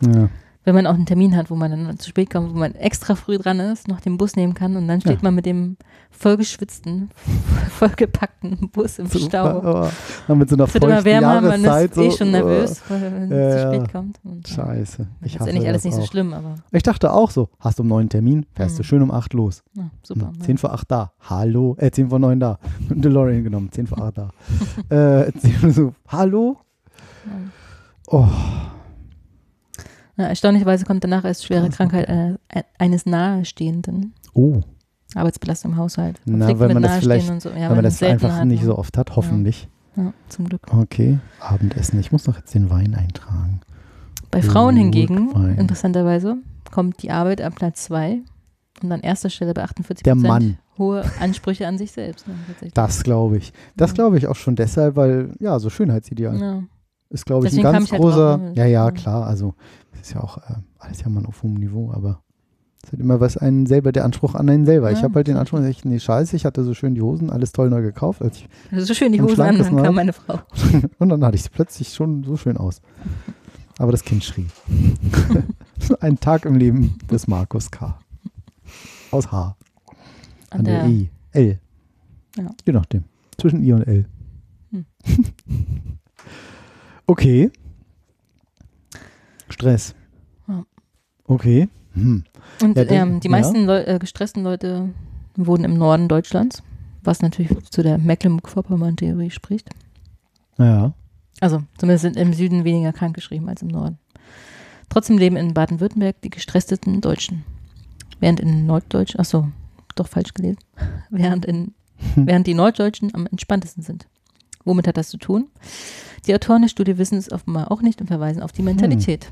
Ja. Wenn man auch einen Termin hat, wo man dann zu spät kommt, wo man extra früh dran ist, noch den Bus nehmen kann und dann steht Ja. man mit dem vollgeschwitzten, vollgepackten Bus im Super, Stau. dann mit so einer Es wird immer wärmer, man ist eh so, schon oh, nervös, wenn Ja, es zu spät kommt. Und, ja, Scheiße. Ich ist ja nicht alles nicht so auch. schlimm, aber Ich dachte auch so, hast du einen neuen Termin, fährst du Mhm. schön um 8 los. ja, super. Hm, ja. 10 vor 8 da. Hallo. Äh, 10 vor 9 da. Dem DeLorean genommen. 10 vor 8 da. äh, 10 so, hallo? Oh, Ja, erstaunlicherweise kommt danach erst schwere Krass. Krankheit einer, eines Nahestehenden. oh. Arbeitsbelastung im Haushalt. Na, weil man das vielleicht- und so. Ja, Weil man das einfach hat, nicht ja. so oft hat, hoffentlich. Ja, zum Glück. Okay, Abendessen. Ich muss doch jetzt den Wein eintragen. Bei Frauen hingegen, Wein. interessanterweise, kommt die Arbeit an Platz 2 und an erster Stelle bei 48 Der Mann. hohe Ansprüche an sich selbst. Ne. Das glaube ich. Das Ja. glaube ich auch schon deshalb, weil, ja, so Schönheitsideal Ja. Ist, glaube ich, ein Deswegen kam ganz ich halt großer. ne? ja, ja, Ja. klar. Also, es ist ja auch äh, alles ja mal auf hohem Niveau, aber es hat immer was einen selber, der Anspruch an einen selber. ich Ja, habe halt den. Anspruch, ich, nee, scheiße, ich hatte so schön die Hosen, alles toll neu gekauft. Als ich, Also so schön die Hosen an, dann kam Mal. meine Frau. und dann hatte ich es plötzlich schon so schön aus. Aber das Kind schrie. Ein Tag im Leben des Markus K. Aus H. An An der der, I. L. Ja. Je nachdem. Zwischen I und L. Hm. okay. Stress. Ja. Okay. Hm. und Ja, ähm, die ja. meisten Leu äh, gestressten Leute wohnen im Norden Deutschlands, was natürlich zu der Mecklenburg-Vorpommern-Theorie spricht. Ja. Also zumindest sind im Süden weniger krankgeschrieben als im Norden. Trotzdem leben in Baden-Württemberg die gestresstesten Deutschen. Während in Norddeutsch, ach so, doch falsch gelesen, während, in, während die Norddeutschen am entspanntesten sind. Womit hat das zu tun? Die Autoren der Studie wissen es offenbar auch nicht und verweisen auf die Mentalität.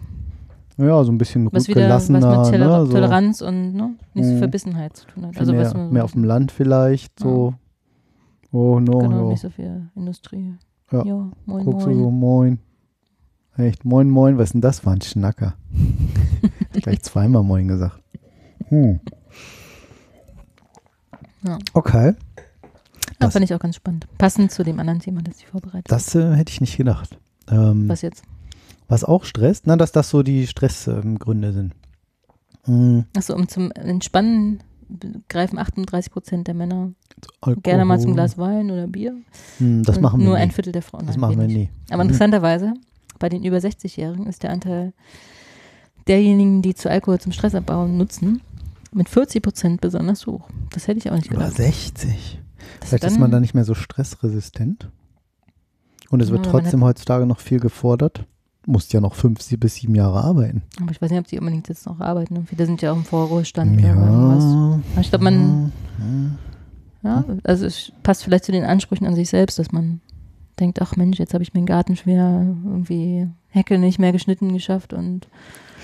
Ja, so ein bisschen Was wieder was rückgelassener. mit Toler ne? so Toleranz und ne, nicht so Mhm. Verbissenheit zu tun hat. Also mehr, was man, mehr auf dem Land vielleicht. So. Oh no. genau, no. nicht so viel Industrie. Ja. Ja, moin, Guckst du moin. so, moin. Echt, moin, moin, was ist denn das für ein Schnacker? Gleich zweimal moin gesagt. Hm. Ja. Okay, Ja, das- fand ich auch ganz spannend. Passend zu dem anderen Thema, das ich vorbereitet habe. das äh, hätte ich nicht gedacht. Ähm, was? Was jetzt? auch stresst? Na, dass das so die Stressgründe sind. Hm, Achso, um zum Entspannen greifen 38 Prozent der Männer Alkohol. gerne mal zum Glas Wein oder Bier. Hm, das und machen wir Nur nie. ein Viertel der Frauen. das Nein, machen wir nie. Aber Mhm. interessanterweise, bei den über 60-Jährigen ist der Anteil derjenigen, die zu Alkohol zum Stressabbau nutzen, mit 40 Prozent besonders hoch. Das hätte ich auch nicht Über gedacht. 60. Vielleicht ist man da nicht mehr so stressresistent. Und es wird Ja, trotzdem heutzutage noch viel gefordert. Musst ja noch fünf sie- bis sieben Jahre arbeiten. Aber ich weiß nicht, ob die unbedingt jetzt noch arbeiten. Viele sind ja auch im Vorruhestand oder irgendwas. Ja. Ich glaube, man, ja, also es passt vielleicht zu den Ansprüchen an sich selbst, dass man denkt, ach Mensch, jetzt habe ich meinen Garten schwer irgendwie Hecke nicht mehr geschnitten geschafft und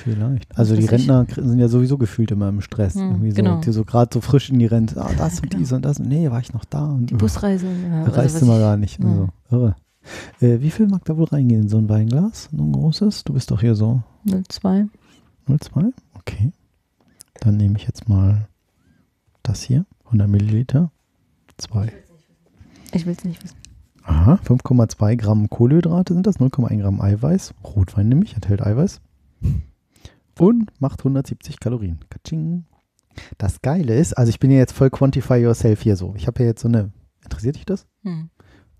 Vielleicht. Also die ich. Rentner kri- sind ja sowieso gefühlt immer im Stress. Hm, irgendwie so, genau. die so gerade so frisch in die Rente. Ah, das und genau. dies und das. Nee, war ich noch da. Und die Busreise. Ja, also immer ich- gar nicht. ja. Also, irre. Äh, wie viel mag da wohl reingehen in so ein Weinglas? So ein großes? Du bist doch hier so 02. 0,2? Okay. Dann nehme ich jetzt mal das hier. 100 Milliliter. Zwei. Ich will es nicht wissen. Aha, 5,2 Gramm Kohlenhydrate sind das, 0,1 Gramm Eiweiß. Rotwein nämlich, enthält Eiweiß. Und macht 170 Kalorien. Katsching. Das Geile ist, also ich bin ja jetzt voll Quantify Yourself hier so. Ich habe ja jetzt so eine. Interessiert dich das? Hm.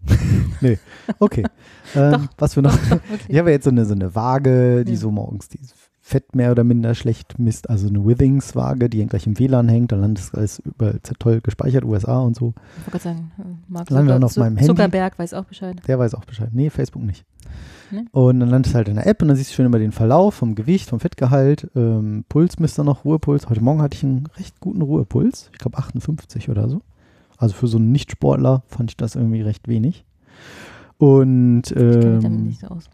Okay. ähm, was für noch? Wirklich. Ich habe ja jetzt so eine, so eine Waage, die Ja. so morgens die Fett mehr oder minder schlecht misst. Also eine Withings-Waage, die gleich im WLAN hängt. Dann landet es alles überall toll gespeichert, USA und so. Ich wollte gerade sagen, äh, Mark dann auf meinem Handy. Zuckerberg weiß auch Bescheid. Der weiß auch Bescheid. Nee, Facebook nicht. Nee? Und dann landet es halt in der App und dann siehst du schön immer den Verlauf vom Gewicht, vom Fettgehalt. Ähm, Puls misst dann noch, Ruhepuls. Heute Morgen hatte ich einen recht guten Ruhepuls. Ich glaube 58 oder so. Also für so einen Nichtsportler fand ich das irgendwie recht wenig. Und Ich kenne mich damit ähm, nicht so aus.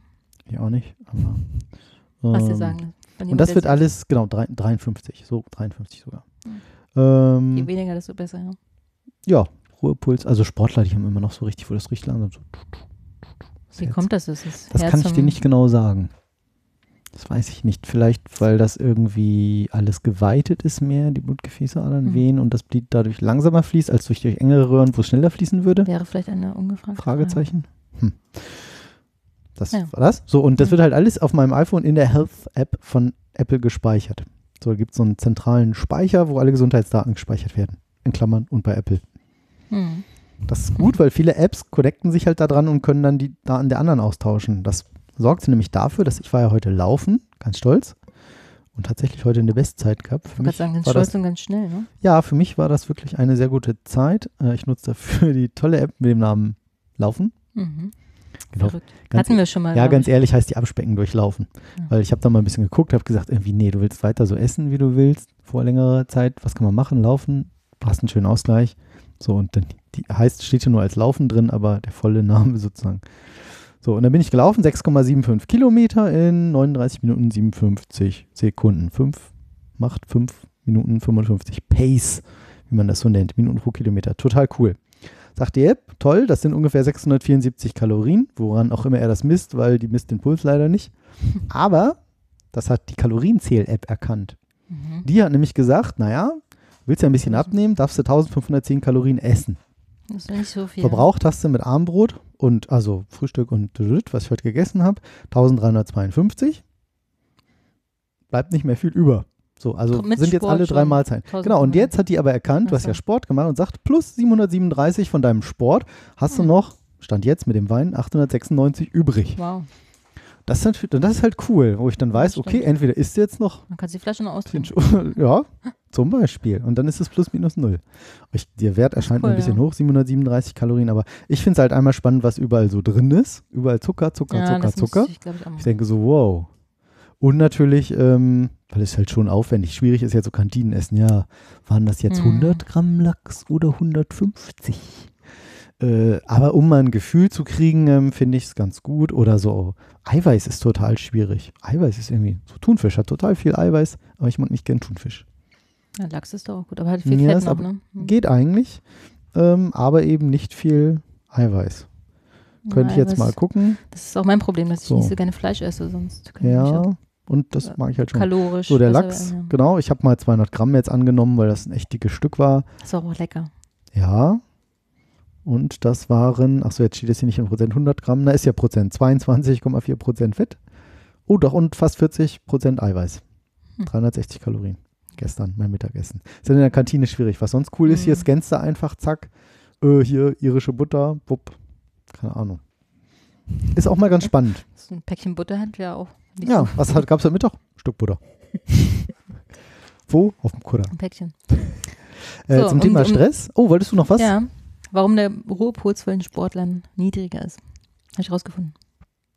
ich auch nicht. Aber, Was dir ähm, sagen. Und das wird alles, genau, drei- 53, so 53 sogar. Je Ähm, weniger, desto besser. Ja. ja, Ruhepuls. Also Sportler, die haben immer noch so richtig, wo das riecht langsam so. Wie kommt das? Das, ist Das kann ich dir nicht genau sagen. Das weiß ich nicht. Vielleicht, weil das irgendwie alles geweitet ist mehr, die Blutgefäße adern Mhm. wehen und das Blut dadurch langsamer fließt, als durch, durch engere Röhren, wo es schneller fließen würde? Wäre vielleicht eine ungefragte Fragezeichen. Hm. Das Ja. war das. So, und das Mhm. wird halt alles auf meinem iPhone in der Health-App von Apple gespeichert. So, da gibt es so einen zentralen Speicher, wo alle Gesundheitsdaten gespeichert werden. In Klammern und bei Apple. Frage. Hm. Das ist gut, weil viele Apps connecten sich halt da dran und können dann die Daten der anderen austauschen. Das sorgt nämlich dafür, dass ich war ja heute laufen, ganz stolz, und tatsächlich heute eine Bestzeit gehabt. Ich Für mich sagen, ganz stolz das, und ganz schnell. Ne? ja, für mich war das wirklich eine sehr gute Zeit. Äh, Ich nutze dafür die tolle App mit dem Namen Laufen. Mhm. Genau. Hatten wir schon mal. ja, ganz ich. ehrlich heißt die Abspecken durchlaufen. Ja. Weil ich habe da mal ein bisschen geguckt, habe gesagt, irgendwie, nee, du willst weiter so essen, wie du willst, vor längerer Zeit. Was kann man machen? Laufen, hast einen schönen Ausgleich. So, und dann die heißt, steht hier nur als Laufen drin, aber der volle Name sozusagen. So, und dann bin ich gelaufen, 6,75 Kilometer in 39 Minuten 57 Sekunden. 5 macht 5 Minuten 55 Pace, wie man das so nennt, Minuten pro Kilometer. Total cool. Sagt die App, toll, das sind ungefähr 674 Kalorien, woran auch immer er das misst, weil die misst den Puls leider nicht. Aber das hat die Kalorienzähl-App erkannt. Mhm. Die hat nämlich gesagt, naja, willst ja ein bisschen abnehmen, darfst du 1510 Kalorien essen. Das ist nicht so viel. Verbraucht hast du mit Armbrot und also Frühstück und was ich heute gegessen habe, 1352. bleibt nicht mehr viel über. So, also Mit sind jetzt Sport alle drei. Mahlzeiten. 1500. Genau, und jetzt hat die aber erkannt, du hast ja. Sport gemacht und sagt, plus 737 von deinem Sport hast du Hm. noch, stand jetzt mit dem Wein, 896 übrig. Wow. Das ist, halt, das ist halt cool, wo ich dann weiß, okay, entweder ist jetzt noch Man kann die Flasche noch austrinken. Ja, zum Beispiel. Und dann ist es plus minus null. Ich, der Wert erscheint mir cool, ein bisschen ja. hoch, 737 Kalorien, aber ich finde es halt einmal spannend, was überall so drin ist. Überall Zucker, Zucker, Ja, Zucker, Zucker. ich, ich, Ich denke so, wow. Und natürlich, ähm, weil es halt schon aufwendig, schwierig ist jetzt so Kantinenessen, ja, waren das jetzt Mhm. 100 Gramm Lachs oder 150? Äh, aber um mal ein Gefühl zu kriegen, ähm, finde ich es ganz gut. Oder so, Eiweiß ist total schwierig. Eiweiß ist irgendwie, so Thunfisch hat total viel Eiweiß, aber ich mag nicht gern Thunfisch. Ja, Lachs ist doch auch gut, aber hat viel Ja, Fett noch, ne? Hm. Geht eigentlich, ähm, aber eben nicht viel Eiweiß. Könnte ich Ja, jetzt mal gucken. Das ist auch mein Problem, dass ich So. nicht so gerne Fleisch esse, sonst kann ich mich auch Ja, und das mag ich halt schon. kalorisch. So, der besser Lachs, ja. genau. Ich habe mal 200 Gramm jetzt angenommen, weil das ein echt dickes Stück war. Ist auch lecker. Ja. Und das waren, achso, jetzt steht es hier nicht in Prozent, 100 Gramm, na ist ja Prozent, 22,4 Prozent Fett. Oh doch, und fast 40 Prozent Eiweiß. Hm. 360 Kalorien. Gestern, mein Mittagessen. Ist dann in der Kantine schwierig. Was sonst cool ist, hier Mhm. scannst du einfach, zack, äh, hier irische Butter, wupp, keine Ahnung. Ist auch mal ganz spannend. So ein Päckchen Butter hat ja auch Ja, was gab es heute Mittag? Stück Butter. Wo? Auf dem Kutter. ein Päckchen. Äh, So, zum um- Thema um- Stress. Oh, wolltest du noch was? Ja. Warum der Ruhepuls bei den Sportlern niedriger ist. Habe ich rausgefunden.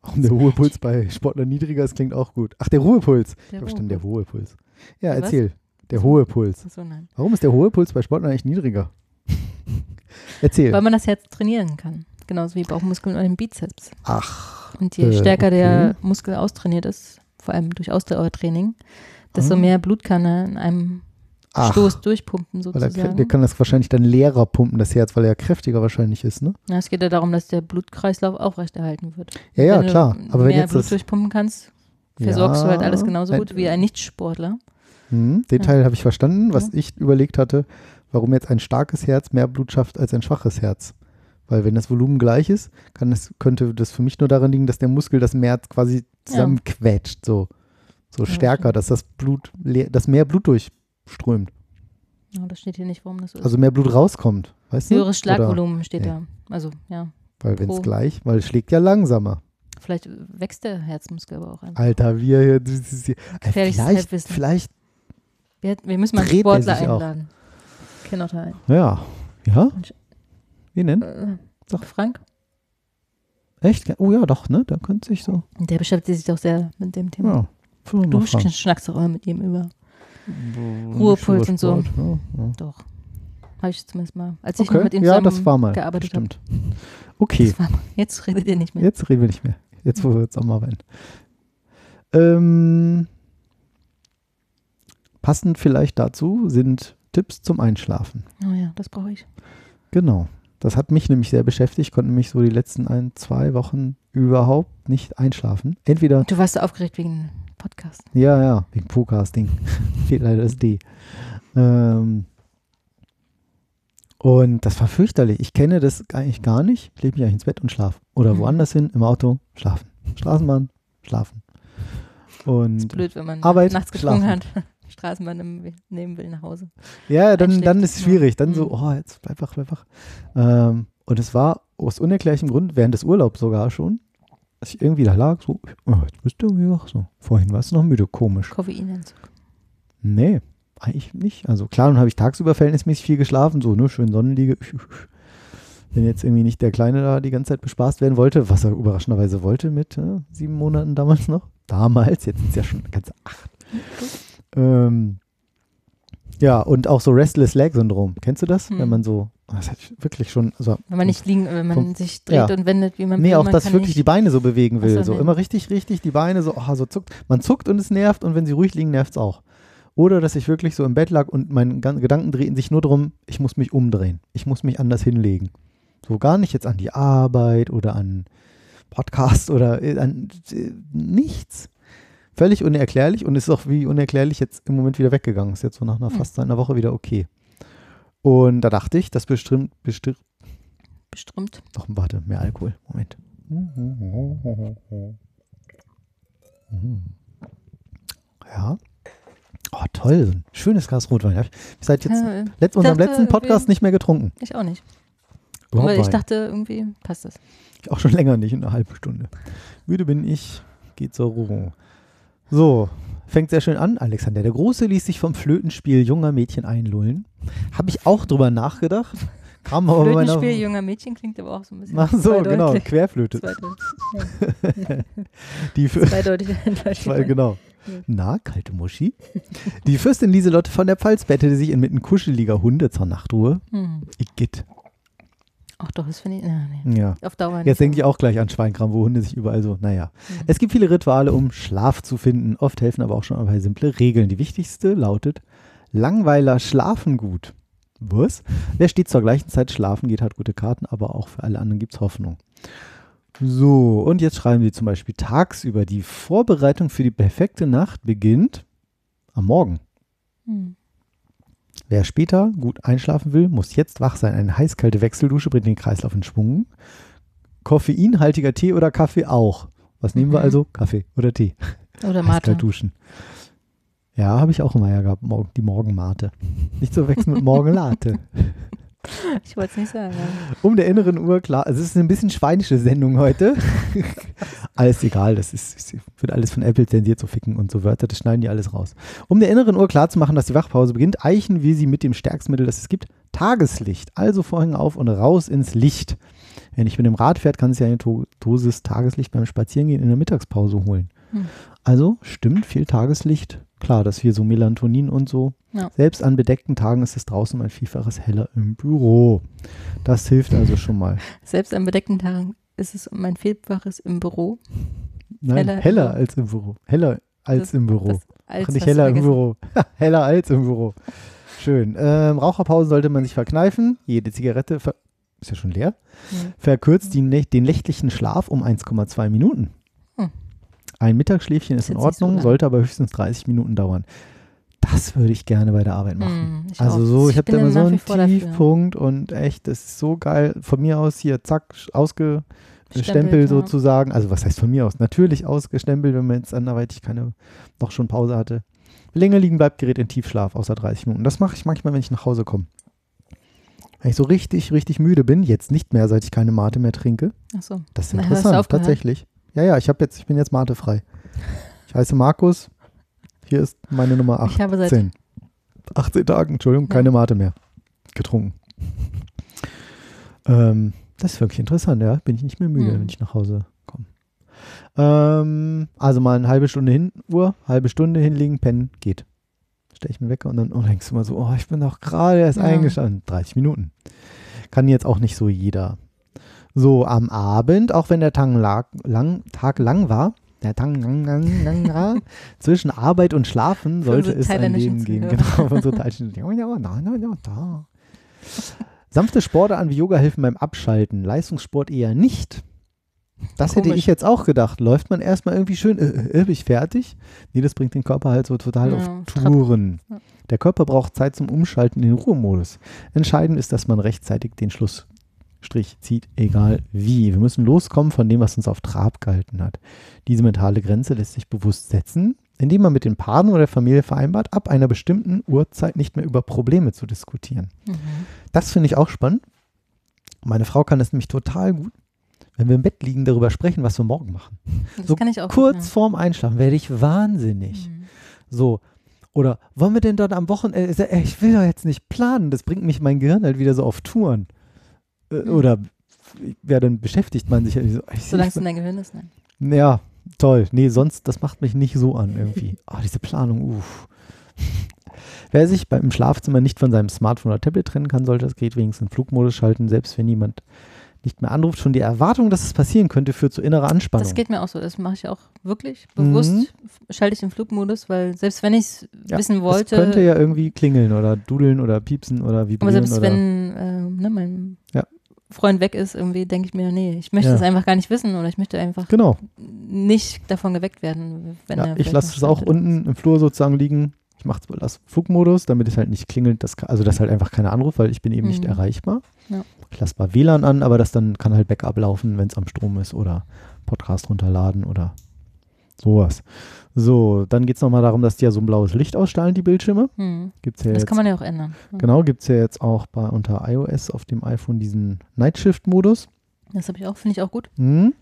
Warum der Ruhepuls bei Sportlern niedriger ist, klingt auch gut. Ach, der Ruhepuls. Der Wo stand der Ruhepuls. Puls? Ja, Der was? erzähl. Der Ach so. hohe Puls. Ach So, nein. Warum ist der hohe Puls bei Sportlern eigentlich niedriger? erzähl. Weil man das Herz trainieren kann. Genauso wie Bauchmuskeln oder den Bizeps. Ach, Und je Äh, stärker okay. der Muskel austrainiert ist, vor allem durch Ausdauertraining, desto Ah. mehr Blut kann er in einem ach. Stoß durchpumpen er, sozusagen. der kann das wahrscheinlich dann leerer pumpen, das Herz, weil er ja kräftiger wahrscheinlich ist, ne? Ja, es geht ja darum, dass der Blutkreislauf aufrechterhalten wird. Ja, ja, wenn klar. du Aber wenn mehr jetzt Blut das, durchpumpen kannst, versorgst du halt alles Ja, genauso wenn- gut wie ein Nichtsportler. Hm, den Ja. Teil habe ich verstanden, was Ja. ich überlegt hatte, warum jetzt ein starkes Herz mehr Blut schafft als ein schwaches Herz. Weil wenn das Volumen gleich ist, kann es, könnte das für mich nur daran liegen, dass der Muskel das mehr quasi zusammenquetscht, so, so Ja, stärker, dass das Blut, dass mehr Blut durchströmt. Ja, das steht hier nicht, warum das so ist. Also mehr Blut rauskommt, weißt du? Höheres Schlagvolumen steht Ja. da. Also, ja. Oder, weil wenn es gleich, weil es schlägt ja langsamer. Vielleicht wächst der Herzmuskel aber auch einfach. Alter, wir hier, das Gefährliches vielleicht, vielleicht, Wir, wir müssen mal einen Sportler sich auch? einladen. Kennotter ein. ja, ja, wie denn? Äh, Doch. Frank? Echt? Oh ja, doch, ne? Da könnte sich so, Der beschäftigt sich doch sehr mit dem Thema. ja. du Frank. schnackst doch immer mit ihm über. Nicht Ruhepuls und so. Ja, ja. Doch. Habe ich zumindest mal. Als ich Okay. noch mit ihm ja, zusammen das war mal. gearbeitet habe. Stimmt. Okay, Das war mal. Jetzt redet ihr nicht mehr. jetzt reden wir nicht mehr. Jetzt, wo wir jetzt auch mal rein. Ähm, passend vielleicht dazu sind Tipps zum Einschlafen. Oh ja, das brauche ich. Genau. Das hat mich nämlich sehr beschäftigt, konnte mich so die letzten ein, zwei Wochen überhaupt nicht einschlafen. Entweder, Du warst so aufgeregt wegen Podcast. ja, ja, wegen Podcasting. Fehlt leider das D. Ähm, und das war fürchterlich. Ich kenne das eigentlich gar nicht. Ich lege mich eigentlich ins Bett und schlafe. Oder Mhm. woanders hin, im Auto, schlafen. Straßenbahn, schlafen. Ist Und blöd, wenn man Arbeit, nachts getrunken schlafen. hat. Straßenbahn nehmen will nach Hause. ja, dann, dann ist es schwierig. Dann so, Mhm. oh, jetzt bleib wach, bleib wach. Ähm, und es war aus unerklärlichem Grund, während des Urlaubs sogar schon, dass ich irgendwie da lag, so, oh, jetzt bist du irgendwie wach. So, vorhin warst du noch müde, komisch. Koffeinentzug. Nee, eigentlich nicht. Also klar, dann habe ich tagsüber verhältnismäßig viel geschlafen, so, ne, schön Sonnenliege. Wenn jetzt irgendwie nicht der Kleine da die ganze Zeit bespaßt werden wollte, was er überraschenderweise wollte mit äh, sieben Monaten damals noch. Damals, jetzt sind es ja schon ganze acht. Ähm, ja, und auch so Restless Leg Syndrom. Kennst du das? Hm. Wenn man so, das hat wirklich schon, also Wenn man nicht liegen, wenn man vom- sich dreht ja. und wendet, wie man Nee, will. auch man das kann wirklich nicht, die Beine so bewegen will. Ach so, so nee. immer richtig, richtig die Beine so, oh, so zuckt. Man zuckt und es nervt und wenn sie ruhig liegen, nervt es auch. Oder dass ich wirklich so im Bett lag und meine Gedanken drehten sich nur darum, ich muss mich umdrehen. Ich muss mich anders hinlegen. So gar nicht jetzt an die Arbeit oder an Podcast oder äh, an äh, nichts. Völlig unerklärlich und ist auch wie unerklärlich jetzt im Moment wieder weggegangen. Ist jetzt so nach einer Hm. fast einer Woche wieder okay. Und da dachte ich, das bestimmt, bestimmt, bestimmt. Doch, warte, mehr Alkohol. Moment. Ja. toll. So ein schönes Glas Rotwein. Ich seit jetzt Ja, letzt, unserem letzten Podcast nicht mehr getrunken. Ich auch nicht. Überhaupt Aber ich dachte, irgendwie passt das. Ich auch schon länger nicht, eine halbe Stunde. Müde bin ich, geht zur Ruhe. So, fängt sehr schön an. Alexander der Große ließ sich vom Flötenspiel junger Mädchen einlullen. Habe ich auch drüber nachgedacht. Kam aber bei meiner... Flötenspiel junger Mädchen klingt aber auch so ein bisschen Ach so, genau. Querflöte. Zweideutig. Die Enttäuschung. genau. Na, kalte Muschi. Die Fürstin Lieselotte von der Pfalz bettete sich inmitten kuscheliger Hunde zur Nachtruhe. Hm. Igitt. Ach doch, das finde ich. Na, nee. Ja. Auf Dauer nicht. Jetzt denke ich auch gleich an Schweinkram, wo Hunde sich überall so, naja. Mhm. Es gibt viele Rituale, um Schlaf zu finden. Oft helfen aber auch schon ein paar simple Regeln. Die wichtigste lautet, Langweiler schlafen gut. Was? Wer steht zur gleichen Zeit schlafen geht, hat gute Karten, aber auch für alle anderen gibt es Hoffnung. So, und jetzt schreiben wir zum Beispiel tagsüber. Die Vorbereitung für die perfekte Nacht beginnt am Morgen. Hm. Wer später gut einschlafen will, muss jetzt wach sein. Eine heiß-kalte Wechseldusche bringt den Kreislauf in Schwung. Koffeinhaltiger Tee oder Kaffee auch. Was nehmen wir Mhm. also? Kaffee oder Tee? Oder Mate. Eiskalt duschen. Ja, habe ich auch immer ja gehabt, morgen, die Morgenmate. Nicht zu wechseln mit Morgenlatte. Ich wollte es nicht sagen. Um der inneren Uhr klar, also es ist eine bisschen schweinische Sendung heute. alles egal, das ist, es wird alles von Apple zensiert, so Ficken und so Wörter, das schneiden die alles raus. Um der inneren Uhr klarzumachen, dass die Wachpause beginnt, eichen wir sie mit dem stärksten Mittel, das es gibt, Tageslicht. Also Vorhänge auf und raus ins Licht. Wenn ich mit dem Rad fährt, kann es ja eine Dosis Tageslicht beim Spazierengehen in der Mittagspause holen. Hm. Also stimmt viel Tageslicht. Klar, dass wir so Melatonin und so. Ja. Selbst an bedeckten Tagen ist es draußen ein Vielfaches heller im Büro. Das hilft also schon mal. Selbst an bedeckten Tagen ist es um ein Vielfaches im Büro. Nein, heller, Heller als im Büro. Heller als Das- im Büro. Als Ach, nicht heller im. Büro. heller als im Büro. Schön. Ähm, Raucherpausen sollte man sich verkneifen. Jede Zigarette ver ist ja schon leer. Hm. Verkürzt die, den nächtlichen Schlaf um 1,2 Minuten. Ein Mittagsschläfchen ist Ist in so Ordnung, lang. sollte aber höchstens 30 Minuten dauern. Das würde ich gerne bei der Arbeit machen. Hm, ich Also auch. so, ich habe bin da immer so einen vor dafür. Tiefpunkt und echt, das ist so geil. Von mir aus hier, zack, ausgestempelt ja. sozusagen. Also was heißt von mir aus? Natürlich ausgestempelt, wenn man jetzt anderweitig keine, noch schon Pause hatte. Länger liegen bleibt Gerät in Tiefschlaf, außer 30 Minuten. Das mache ich manchmal, wenn ich nach Hause komme. Wenn ich so richtig, richtig müde bin, jetzt nicht mehr, seit ich keine Mate mehr trinke. Ach so. Das ist Na, interessant, tatsächlich. Ja, ja, ich habe jetzt, ich bin jetzt matefrei. Ich heiße Markus. Hier ist meine Nummer 18. Ich habe seit 18 Tagen, Entschuldigung, Ja. keine Mate mehr getrunken. Ähm, das ist wirklich interessant, ja. Bin ich nicht mehr müde, Hm. wenn ich nach Hause komme. Ähm, also mal eine halbe Stunde hin, Uhr, halbe Stunde hinlegen, pennen, geht. Stelle ich mir Wecker und dann oh, denkst du mal so, oh, ich bin doch gerade erst Ja. eingestanden. 30 Minuten. Kann jetzt auch nicht so jeder. So, am Abend, auch wenn der Tag lang, lang, Tag lang war, der Tag lang, lang, lang war, zwischen Arbeit und Schlafen sollte es ein Leben geben. Genau, unsere da. Sanfte Sportarten wie Yoga helfen beim Abschalten, Leistungssport eher nicht. Das hätte Komisch. ich jetzt auch gedacht. Läuft man erstmal irgendwie schön, äh, äh, bin ich fertig? Nee, das bringt den Körper halt so total Ja, auf Touren. Der Körper braucht Zeit zum Umschalten in den Ruhemodus. Entscheidend ist, dass man rechtzeitig den Schlussstrich zieht, egal wie. Wir müssen loskommen von dem, was uns auf Trab gehalten hat. Diese mentale Grenze lässt sich bewusst setzen, indem man mit den Paaren oder der Familie vereinbart, ab einer bestimmten Uhrzeit nicht mehr über Probleme zu diskutieren. Mhm. Das finde ich auch spannend. Meine Frau kann das nämlich total gut, wenn wir im Bett liegen, darüber sprechen, was wir morgen machen. Das So kann ich auch. Kurz vorm Einschlafen werde ich wahnsinnig. Mhm. So. Oder wollen wir denn dann am Wochenende, ich will doch jetzt nicht planen, das bringt mich mein Gehirn halt wieder so auf Touren. Äh, Mhm. Oder ja, dann beschäftigt man sich halt so. Solange es in dein Gehirn ist, nein. ja, toll. Nee, sonst, das macht mich nicht so an irgendwie. Oh, diese Planung, uff. Wer sich beim Schlafzimmer nicht von seinem Smartphone oder Tablet trennen kann, sollte das Gerät wenigstens in Flugmodus schalten, selbst wenn jemand nicht mehr anruft. Schon die Erwartung, dass es passieren könnte, führt zu innerer Anspannung. Das geht mir auch so. Das mache ich auch wirklich bewusst. Mhm. Schalte ich den Flugmodus, weil selbst wenn ich es Ja, wissen Es wollte, könnte ja irgendwie klingeln oder dudeln oder piepsen oder aber vibrieren. selbst oder wenn äh, ne, mein Ja. Freund weg ist, irgendwie denke ich mir, nee, ich möchte Ja. es einfach gar nicht wissen oder ich möchte einfach Genau. nicht davon geweckt werden, wenn Ja, er ich lasse es auch unten im Flur sozusagen liegen. Ich mache es Flugmodus, damit es halt nicht klingelt, das, also das halt einfach keiner anruft, weil ich bin eben nicht Mhm. erreichbar. Ja. Ich lasse mal WLAN an, aber das dann kann halt Backup laufen, wenn es am Strom ist oder Podcast runterladen oder Sowas. So, dann geht es nochmal darum, dass die ja so ein blaues Licht ausstrahlen, die Bildschirme. Hm. Gibt's ja Das jetzt, kann man ja auch ändern. Hm. genau, gibt es ja jetzt auch bei, unter iOS auf dem iPhone diesen Night Shift-Modus. Das habe ich auch, finde ich auch gut. Hm.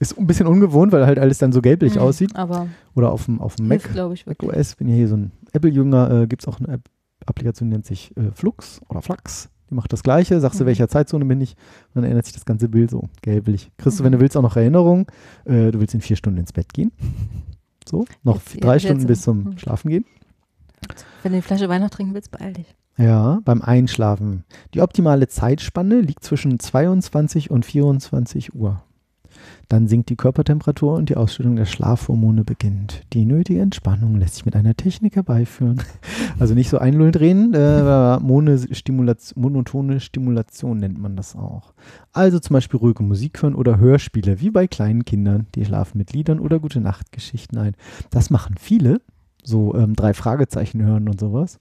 Ist ein bisschen ungewohnt, weil halt alles dann so gelblich Hm, aussieht. Aber Oder auf dem, auf dem Mac, hilft, glaube ich, Mac. OS, bin ja hier so ein Apple-Jünger, äh, gibt es auch eine App Applikation, die nennt sich äh, Flux oder Flax. Die macht das Gleiche, sagst du, Mhm. welcher Zeitzone bin ich, und dann ändert sich das ganze Bild so gelblich. Kriegst du, Mhm. wenn du willst, auch noch Erinnerungen. Äh, du willst in vier Stunden ins Bett gehen. So, noch Jetzt- drei jetzt- Stunden jetzt- bis zum mhm. Schlafen gehen. Wenn du die Flasche Wein noch trinken willst, beeil dich. Ja, beim Einschlafen. Die optimale Zeitspanne liegt zwischen 22 und 24 Uhr. Dann sinkt die Körpertemperatur und die Ausschüttung der Schlafhormone beginnt. Die nötige Entspannung lässt sich mit einer Technik herbeiführen. Also nicht so einlullen drehen, äh, Stimulation, monotone Stimulation nennt man das auch. Also zum Beispiel ruhige Musik hören oder Hörspiele, wie bei kleinen Kindern. Die schlafen mit Liedern oder gute Nachtgeschichten ein. Das machen viele, so ähm, drei Fragezeichen hören und sowas.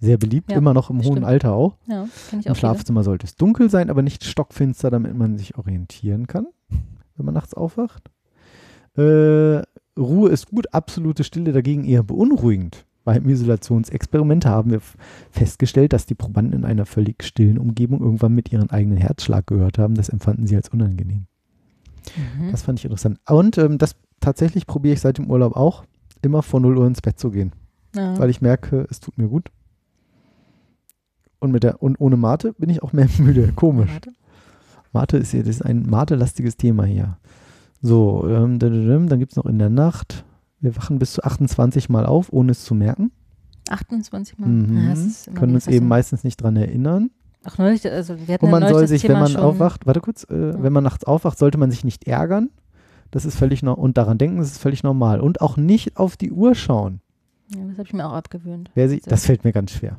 Sehr beliebt, Ja, immer noch im hohen stimmt. Alter auch. Ja, Im auch. viele. Schlafzimmer sollte es dunkel sein, aber nicht stockfinster, damit man sich orientieren kann, wenn man nachts aufwacht. Äh, Ruhe ist gut, absolute Stille dagegen eher beunruhigend. Beim Isolationsexperiment haben wir festgestellt, dass die Probanden in einer völlig stillen Umgebung irgendwann mit ihren eigenen Herzschlag gehört haben. Das empfanden sie als unangenehm. Mhm. Das fand ich interessant. Und ähm, das tatsächlich probiere ich seit dem Urlaub auch, immer vor 0 Uhr ins Bett zu gehen, ja. weil ich merke, es tut mir gut. Und, mit der, und ohne Mate bin ich auch mehr müde. Komisch. Warte. Mate ist hier, das ist ein Mate-lastiges Thema hier. So, ähm, dann gibt es noch in der Nacht, wir wachen bis zu 28 Mal auf, ohne es zu merken. 28 Mal. Mhm. Ja, Können uns eben meistens nicht dran erinnern. Ach, neulich, also wir hatten Und ja man neulich soll sich, Thema wenn man aufwacht, warte kurz, äh, wenn man nachts aufwacht, sollte man sich nicht ärgern. Das ist völlig no und daran denken, das ist völlig normal. Und auch nicht auf die Uhr schauen. Ja, das habe ich mir auch abgewöhnt. Sich, Sehr das fällt mir ganz schwer.